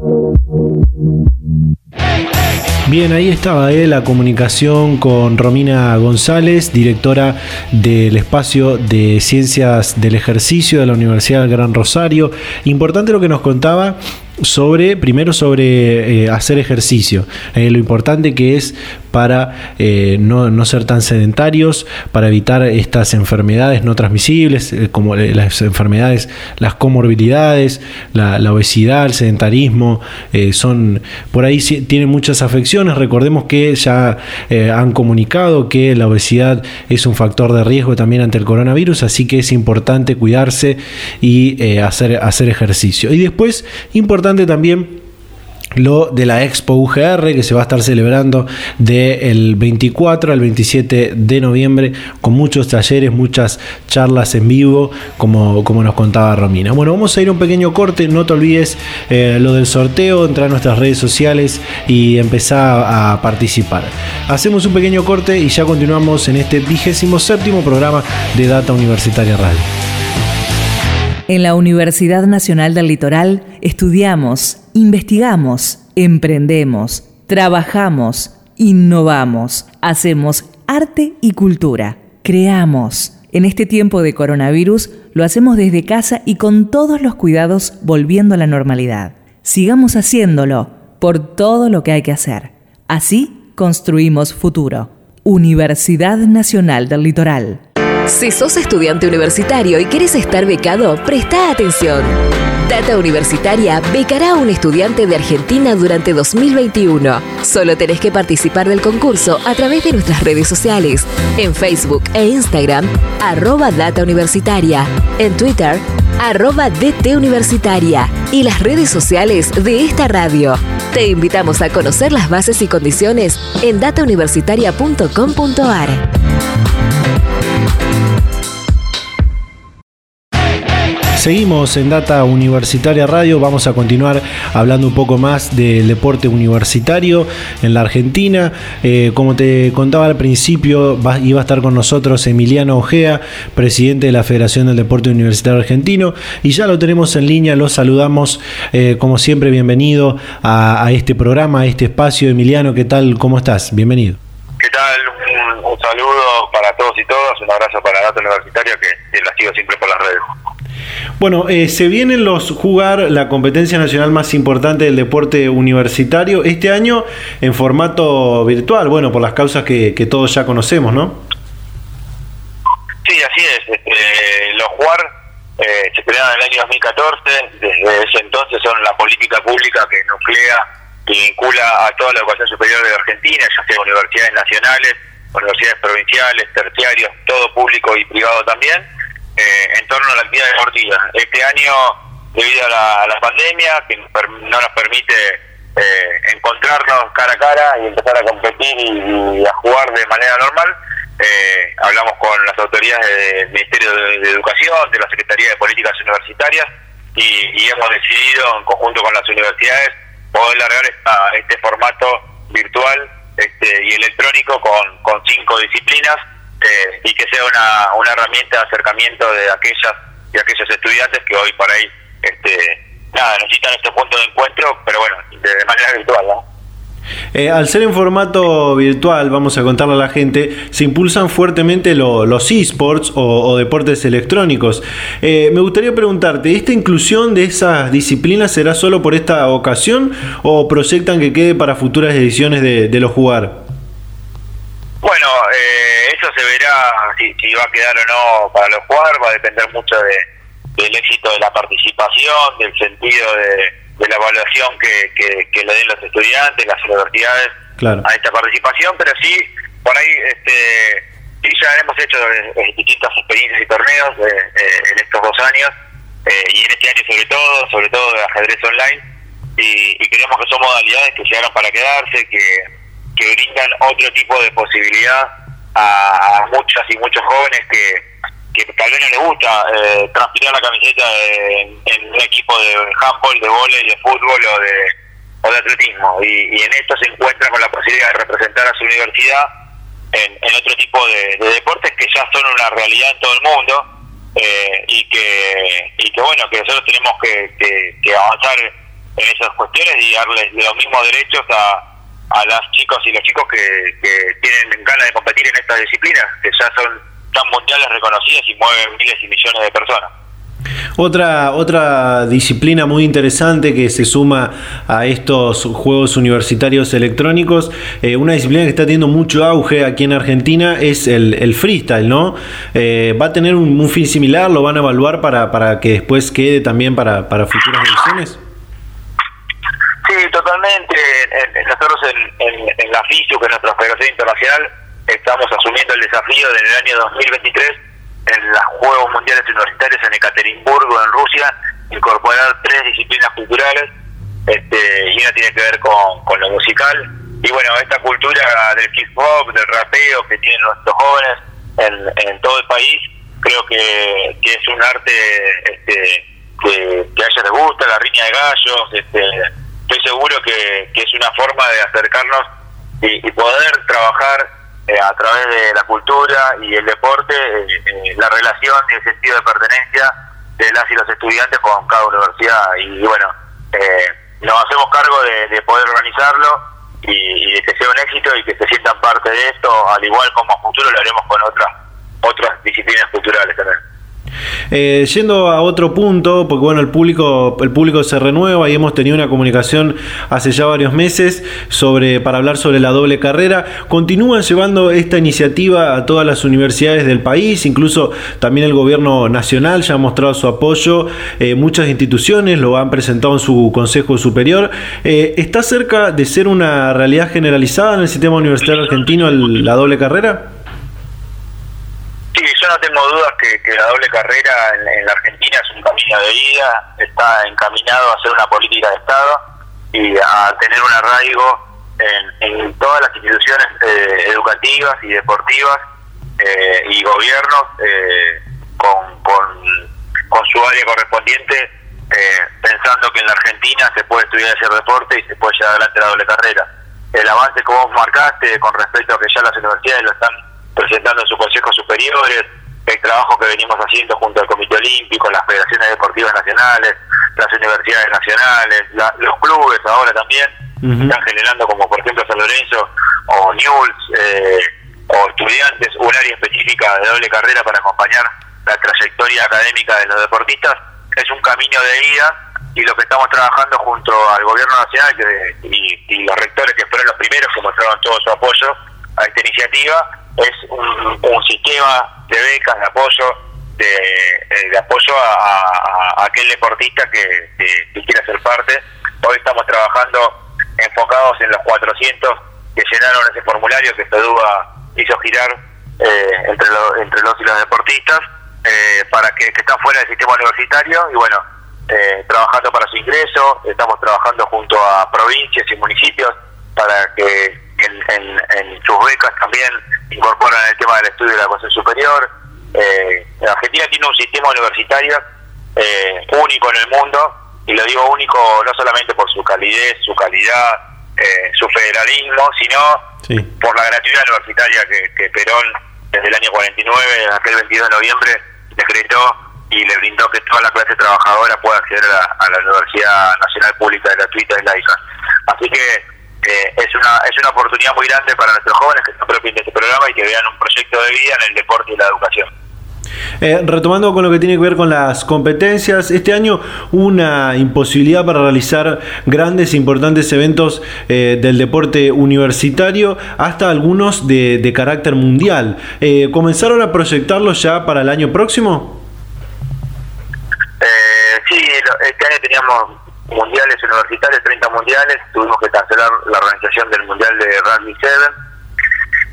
A: Bien, ahí estaba eh, la comunicación con Romina González, directora del espacio de ciencias del ejercicio de la Universidad del Gran Rosario. Importante lo que nos contaba sobre, primero sobre eh, hacer ejercicio, eh, lo importante que es para eh, no, ser tan sedentarios, para evitar estas enfermedades no transmisibles, como las enfermedades, las comorbilidades, la, obesidad, el sedentarismo, son por ahí tienen muchas afecciones. Recordemos que ya han comunicado que la obesidad es un factor de riesgo también ante el coronavirus, así que es importante cuidarse y hacer, hacer ejercicio. Y después, importante también lo de la Expo UGR que se va a estar celebrando del 24 al 27 de noviembre con muchos talleres, muchas charlas en vivo como, como nos contaba Romina. Bueno, vamos a ir a un pequeño corte, no te olvides eh, lo del sorteo, entrar a nuestras redes sociales y empezar a participar. Hacemos un pequeño corte y ya continuamos en este vigésimo séptimo programa de Data Universitaria Radio.
C: En la Universidad Nacional del Litoral estudiamos, investigamos, emprendemos, trabajamos, innovamos, hacemos arte y cultura, creamos. En este tiempo de coronavirus lo hacemos desde casa y con todos los cuidados volviendo a la normalidad. Sigamos haciéndolo por todo lo que hay que hacer. Así construimos futuro. Universidad Nacional del Litoral. Si sos estudiante universitario y querés estar becado, presta atención. Data Universitaria becará a un estudiante de Argentina durante 2021. Solo tenés que participar del concurso a través de nuestras redes sociales. En Facebook e Instagram, arroba Data Universitaria. En Twitter, arroba DT Universitaria. Y las redes sociales de esta radio. Te invitamos a conocer las bases y condiciones en datauniversitaria.com.ar.
A: Seguimos en Data Universitaria Radio, vamos a continuar hablando un poco más del deporte universitario en la Argentina. Eh, como te contaba al principio, iba a estar con nosotros Emiliano Ojea, presidente de la Federación del Deporte Universitario Argentino, y ya lo tenemos en línea, lo saludamos eh, como siempre, bienvenido a, este programa, a este espacio. Emiliano, ¿qué tal? ¿Cómo estás? Bienvenido.
F: ¿Qué tal? Un, saludo para todos y todas, un abrazo para Data Universitaria que, que la sigo siempre por las redes.
A: Bueno, eh, se vienen los jugar la competencia nacional más importante del deporte universitario este año en formato virtual, bueno, por las causas que, todos ya conocemos, ¿no?
F: Sí, así es. Este, los jugar eh, se crearon en el año 2014, desde ese entonces son la política pública que nuclea y vincula a toda la educación superior de Argentina, ya sea universidades nacionales, universidades provinciales, terciarios, todo público y privado también eh, en torno a la actividad deportiva. Este año, debido a la, pandemia, que no nos permite eh, encontrarnos cara a cara y empezar a competir y, a jugar de manera normal, eh, hablamos con las autoridades del Ministerio de, Educación, de la Secretaría de Políticas Universitarias, y, hemos decidido, en conjunto con las universidades, poder largar este formato virtual este, y electrónico con, con cinco disciplinas eh, y que sea una, una herramienta de acercamiento de aquellas y aquellos estudiantes que hoy por ahí este, nada, necesitan este punto de encuentro, pero bueno, de manera virtual,
A: eh, al ser en formato virtual, vamos a contarle a la gente, se impulsan fuertemente los esports o, deportes electrónicos. Eh, me gustaría preguntarte, ¿esta inclusión de esas disciplinas será solo por esta ocasión o proyectan que quede para futuras ediciones de, de los jugar?
F: Bueno, eh, eso se verá si, si, va a quedar o no para los jugadores, va a depender mucho de, del éxito de la participación, del sentido de, la evaluación que, que, le den los estudiantes, las universidades a esta participación, pero sí, por ahí este, sí ya hemos hecho eh, distintas experiencias y torneos eh, en estos dos años, y en este año sobre todo, sobre todo de ajedrez online, y, y creemos que son modalidades que llegaron para quedarse, que que brindan otro tipo de posibilidad a, muchas y muchos jóvenes que, que tal vez les gusta eh, transpirar la camiseta en, un equipo de handball, de volei, de fútbol o de, o de atletismo. Y, en esto se encuentran con la posibilidad de representar a su universidad en, en otro tipo de, deportes que ya son una realidad en todo el mundo eh, y que y que bueno que nosotros tenemos que, que avanzar en esas cuestiones y darles los mismos derechos a a las chicos y los chicos que, tienen ganas de competir en estas disciplinas, que ya son tan mundiales reconocidas y mueven miles y millones de personas.
A: Otra, otra disciplina muy interesante que se suma a estos juegos universitarios electrónicos, eh, una disciplina que está teniendo mucho auge aquí en Argentina es el, freestyle, ¿no? Eh, ¿Va a tener un, fin similar? ¿Lo van a evaluar para, para que después quede también para, para futuras ediciones?
F: Sí, totalmente. Nosotros en, la FISU, que es nuestra Federación Internacional, estamos asumiendo el desafío en el año 2023 en los Juegos Mundiales Universitarios en Ekaterimburgo, en Rusia, incorporar tres disciplinas culturales este, y una tiene que ver con, lo musical. Y bueno, esta cultura del hip hop, del rapeo que tienen nuestros jóvenes en, todo el país, creo que, es un arte este, que, que a ellos les gusta, la riña de gallos, este, estoy seguro que, es una forma de acercarnos y, poder trabajar eh, a través de la cultura y el deporte eh, eh, la relación y el sentido de pertenencia de las y los estudiantes con cada universidad. Y, bueno, nos hacemos cargo de, poder organizarlo y, de que sea un éxito y que se sientan parte de esto, al igual como a futuro lo haremos con otras otras disciplinas culturales también.
A: Eh, yendo a otro punto, porque bueno, el público, el público se renueva y hemos tenido una comunicación hace ya varios meses sobre, para hablar sobre la doble carrera. Continúan llevando esta iniciativa a todas las universidades del país, incluso también el gobierno nacional ya ha mostrado su apoyo, eh, muchas instituciones lo han presentado en su Consejo Superior. Eh, ¿Está cerca de ser una realidad generalizada en el sistema universitario argentino la doble carrera?
F: Yo no tengo dudas que, la doble carrera en, la Argentina es un camino de vida, está encaminado a ser una política de Estado y a tener un arraigo en, todas las instituciones eh, educativas y deportivas eh, y gobiernos eh, con, con, su área correspondiente, pensando que en la Argentina se puede estudiar ese deporte y se puede llevar adelante la doble carrera. El avance que vos marcaste con respecto a que ya las universidades lo están presentando en sus consejos superiores, el trabajo que venimos haciendo junto al Comité Olímpico, las federaciones deportivas nacionales, las universidades nacionales, los clubes ahora también, están generando como por ejemplo San Lorenzo o Newell's eh, o estudiantes, un área específica de doble carrera para acompañar la trayectoria académica de los deportistas, es un camino de ida y lo que estamos trabajando junto al gobierno nacional y, y los rectores que fueron los primeros que mostraron todo su apoyo a esta iniciativa, es un, sistema de becas, de apoyo, de, eh, apoyo a, aquel deportista que, quiera ser parte. Hoy estamos trabajando enfocados en los 400 que llenaron ese formulario que FEDUA hizo girar eh, entre, entre los y los deportistas eh, para que, que están fuera del sistema universitario y bueno, trabajando para su ingreso, estamos trabajando junto a provincias y municipios para que en, sus becas también incorporan el tema del estudio de la educación superior. Eh, Argentina tiene un sistema universitario eh, único en el mundo, y lo digo único no solamente por su calidez, su calidad, eh, su federalismo, sino por la gratuidad universitaria que, Perón desde el año 49, aquel 22 de noviembre, decretó y le brindó que toda la clase trabajadora pueda acceder a, la Universidad Nacional Pública gratuita y laica. Así que es una es una oportunidad muy grande para nuestros jóvenes que se apropien de este programa y que vean un proyecto de vida en el deporte y la educación.
A: Eh, retomando con lo que tiene que ver con las competencias, este año una imposibilidad para realizar grandes e importantes eventos eh, del deporte universitario, hasta algunos de, carácter mundial. Eh, ¿Comenzaron a proyectarlos ya para el año próximo?
F: sí, este año teníamos mundiales universitarios, 30 mundiales, tuvimos que cancelar la organización del Mundial de Rugby 7.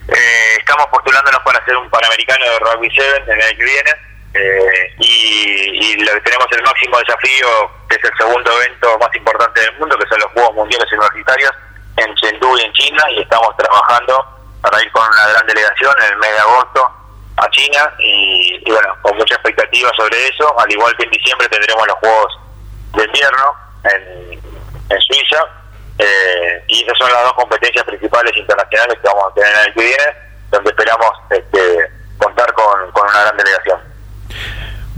F: Eh, estamos postulándonos para hacer un Panamericano de Rugby 7 en el año que viene. Eh, y, lo que tenemos el máximo desafío, que es el segundo evento más importante del mundo, que son los Juegos Mundiales Universitarios en Chengdu y en China, y estamos trabajando para ir con una gran delegación en el mes de agosto a China, y, y bueno, con mucha expectativa sobre eso, al igual que en diciembre tendremos los Juegos de invierno, en, Suiza. Eh, y esas son las dos competencias principales internacionales que vamos a tener en el que viene, donde esperamos este, contar con, con una gran delegación.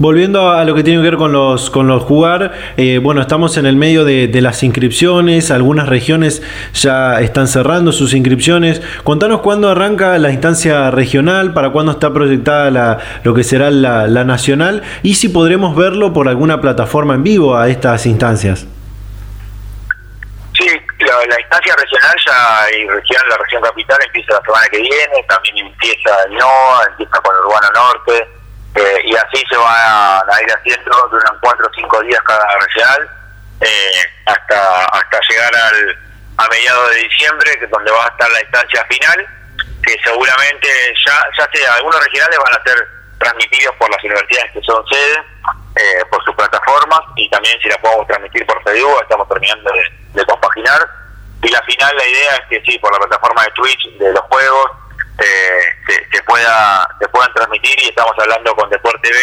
A: Volviendo a lo que tiene que ver con los, con los jugar, eh, bueno, estamos en el medio de, las inscripciones, algunas regiones ya están cerrando sus inscripciones. Contanos cuándo arranca la instancia regional, para cuándo está proyectada la, lo que será la, nacional y si podremos verlo por alguna plataforma en vivo a estas instancias.
F: Sí, la, instancia regional ya y región, la región capital empieza la semana que viene, también empieza el NOA, empieza con Urbano Norte eh, y así se va a, ir haciendo durante cuatro o cinco días cada regional eh, hasta hasta llegar al a mediados de diciembre que es donde va a estar la instancia final que seguramente ya ya sea algunos regionales van a ser transmitidos por las universidades que son sede eh, por sus plataformas y también si la podemos transmitir por Facebook estamos terminando de, de compaginar. Y la final la idea es que sí por la plataforma de Twitch de los juegos eh, se, pueda se puedan transmitir y estamos hablando con Deporte B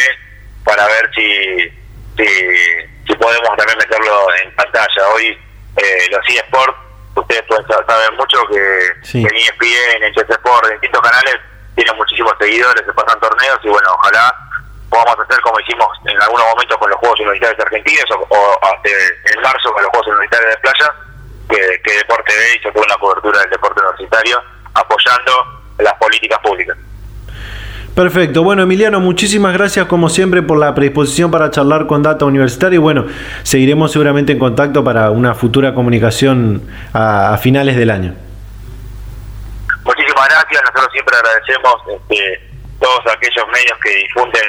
F: para ver si, si, podemos también meterlo en pantalla. Hoy eh, los eSports, ustedes pueden saber mucho que, en ESPN, en Chess Sport, en distintos canales, tienen muchísimos seguidores, se pasan torneos y bueno, ojalá podamos hacer como hicimos en algunos momentos con los Juegos Universitarios Argentinos o, hasta en marzo con los Juegos Universitarios de Playa, que, que Deporte B hizo toda una cobertura del deporte universitario apoyando las políticas públicas.
A: Perfecto. Bueno, Emiliano, muchísimas gracias como siempre por la predisposición para charlar con Data Universitaria y bueno, seguiremos seguramente en contacto para una futura comunicación a, finales del año.
F: Muchísimas gracias. Nosotros siempre agradecemos este, todos aquellos medios que difunden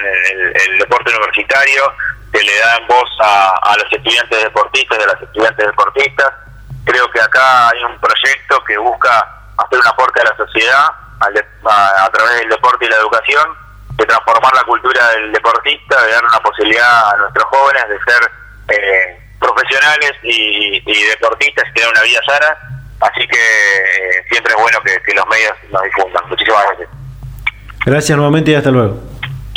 F: el, deporte universitario, que le dan voz a, los estudiantes deportistas y a las estudiantes deportistas. Creo que acá hay un proyecto que busca hacer un aporte a la sociedad a, través del deporte y la educación, de transformar la cultura del deportista, de dar una posibilidad a nuestros jóvenes de ser eh, profesionales y, deportistas y tener una vida sana. Así que eh, siempre es bueno que los medios nos difundan. Muchísimas gracias.
A: Gracias nuevamente y hasta luego.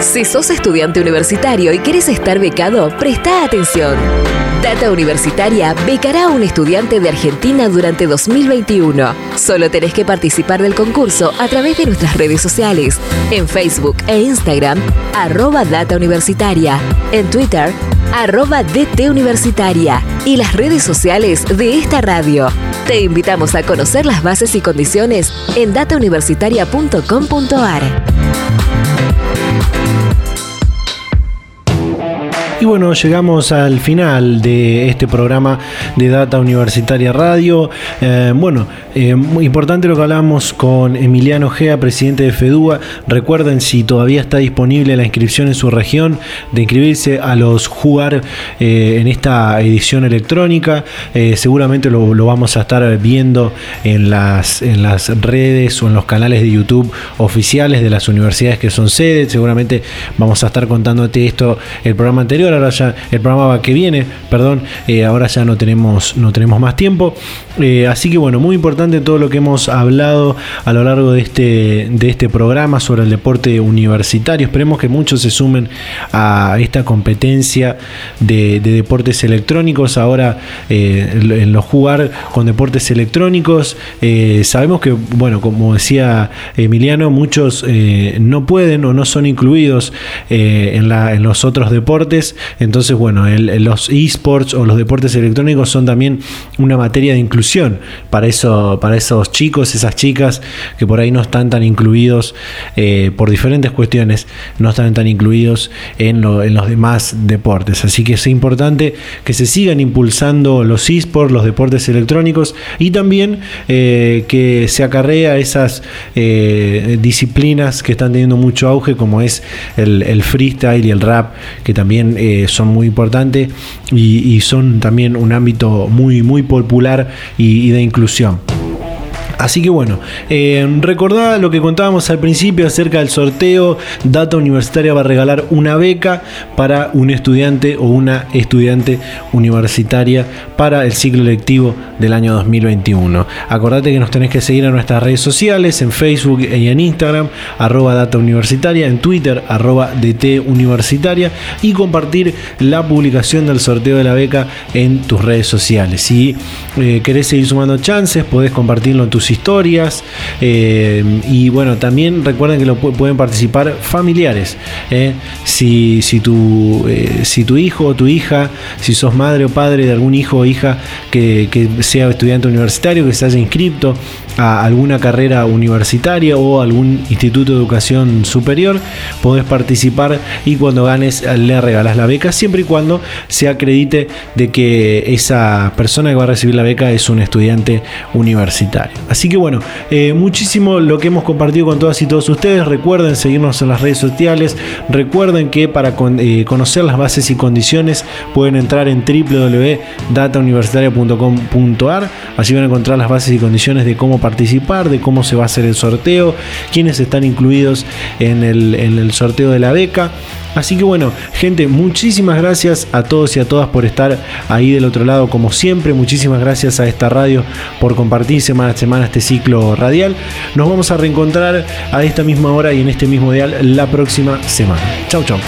C: Si sos estudiante universitario y quieres estar becado, presta atención. Data Universitaria becará a un estudiante de Argentina durante 2021. Solo tenés que participar del concurso a través de nuestras redes sociales, en Facebook e Instagram, arroba Data Universitaria, en Twitter, arroba DT Universitaria y las redes sociales de esta radio. Te invitamos a conocer las bases y condiciones en datauniversitaria.com.ar.
A: Bueno, llegamos al final de este programa de Data Universitaria Radio. Eh, bueno, eh, muy importante lo que hablamos con Emiliano Gea, presidente de FEDUA. Recuerden, si todavía está disponible la inscripción en su región, de inscribirse a los jugar eh, en esta edición electrónica. seguramente lo, vamos a estar viendo en las, en las redes o en los canales de YouTube oficiales de las universidades que son sedes. Seguramente vamos a estar contándote esto el programa anterior ahora ya el programa que viene, perdón, eh, ahora ya no tenemos, no tenemos más tiempo. Eh, así que bueno, muy importante todo lo que hemos hablado a lo largo de este, de este programa sobre el deporte universitario. Esperemos que muchos se sumen a esta competencia de, deportes electrónicos. Ahora eh, en los jugar con deportes electrónicos, sabemos que, bueno, como decía Emiliano, muchos no pueden o no son incluidos en los otros deportes entonces, bueno, los esports o los deportes electrónicos son también una materia de inclusión para, eso, para esos chicos, esas chicas que por ahí no están tan incluidos eh, por diferentes cuestiones, no están tan incluidos en, los demás deportes. Así que es importante que se sigan impulsando los esports, los deportes electrónicos y también eh, que se acarrea esas eh, disciplinas que están teniendo mucho auge como es el, el freestyle y el rap que también eh, son muy importantes y, son también un ámbito muy, muy popular y de inclusión. Así que bueno, eh, recordad lo que contábamos al principio acerca del sorteo. Data Universitaria va a regalar una beca para un estudiante o una estudiante universitaria para el ciclo lectivo del año 2021. Acordate que nos tenés que seguir en nuestras redes sociales, en Facebook y en Instagram, arroba Data Universitaria, en Twitter, arroba DT Universitaria y compartir la publicación del sorteo de la beca en tus redes sociales. Si eh, querés seguir sumando chances, podés compartirlo en tus historias. Eh, y bueno, también recuerden que lo pueden participar familiares. Eh. Si, si, tu, eh, si tu hijo o tu hija, si sos madre o padre de algún hijo o hija que, que sea estudiante universitario, que se haya inscrito a alguna carrera universitaria o algún instituto de educación superior, podés participar y cuando ganes le regalas la beca, siempre y cuando se acredite de que esa persona que va a recibir la beca es un estudiante universitario. Así que bueno, eh, muchísimo lo que hemos compartido con todas y todos ustedes. Recuerden seguirnos en las redes sociales. Recuerden que para eh, conocer las bases y condiciones pueden entrar en www.datauniversitaria.com.ar. Así van a encontrar las bases y condiciones de cómo participar, de cómo se va a hacer el sorteo, quiénes están incluidos en el, en el sorteo de la beca. Así que bueno, gente, muchísimas gracias a todos y a todas por estar ahí del otro lado como siempre. Muchísimas gracias a esta radio por compartir semana a semana este ciclo radial. Nos vamos a reencontrar a esta misma hora y en este mismo dial la próxima semana. Chau, chau.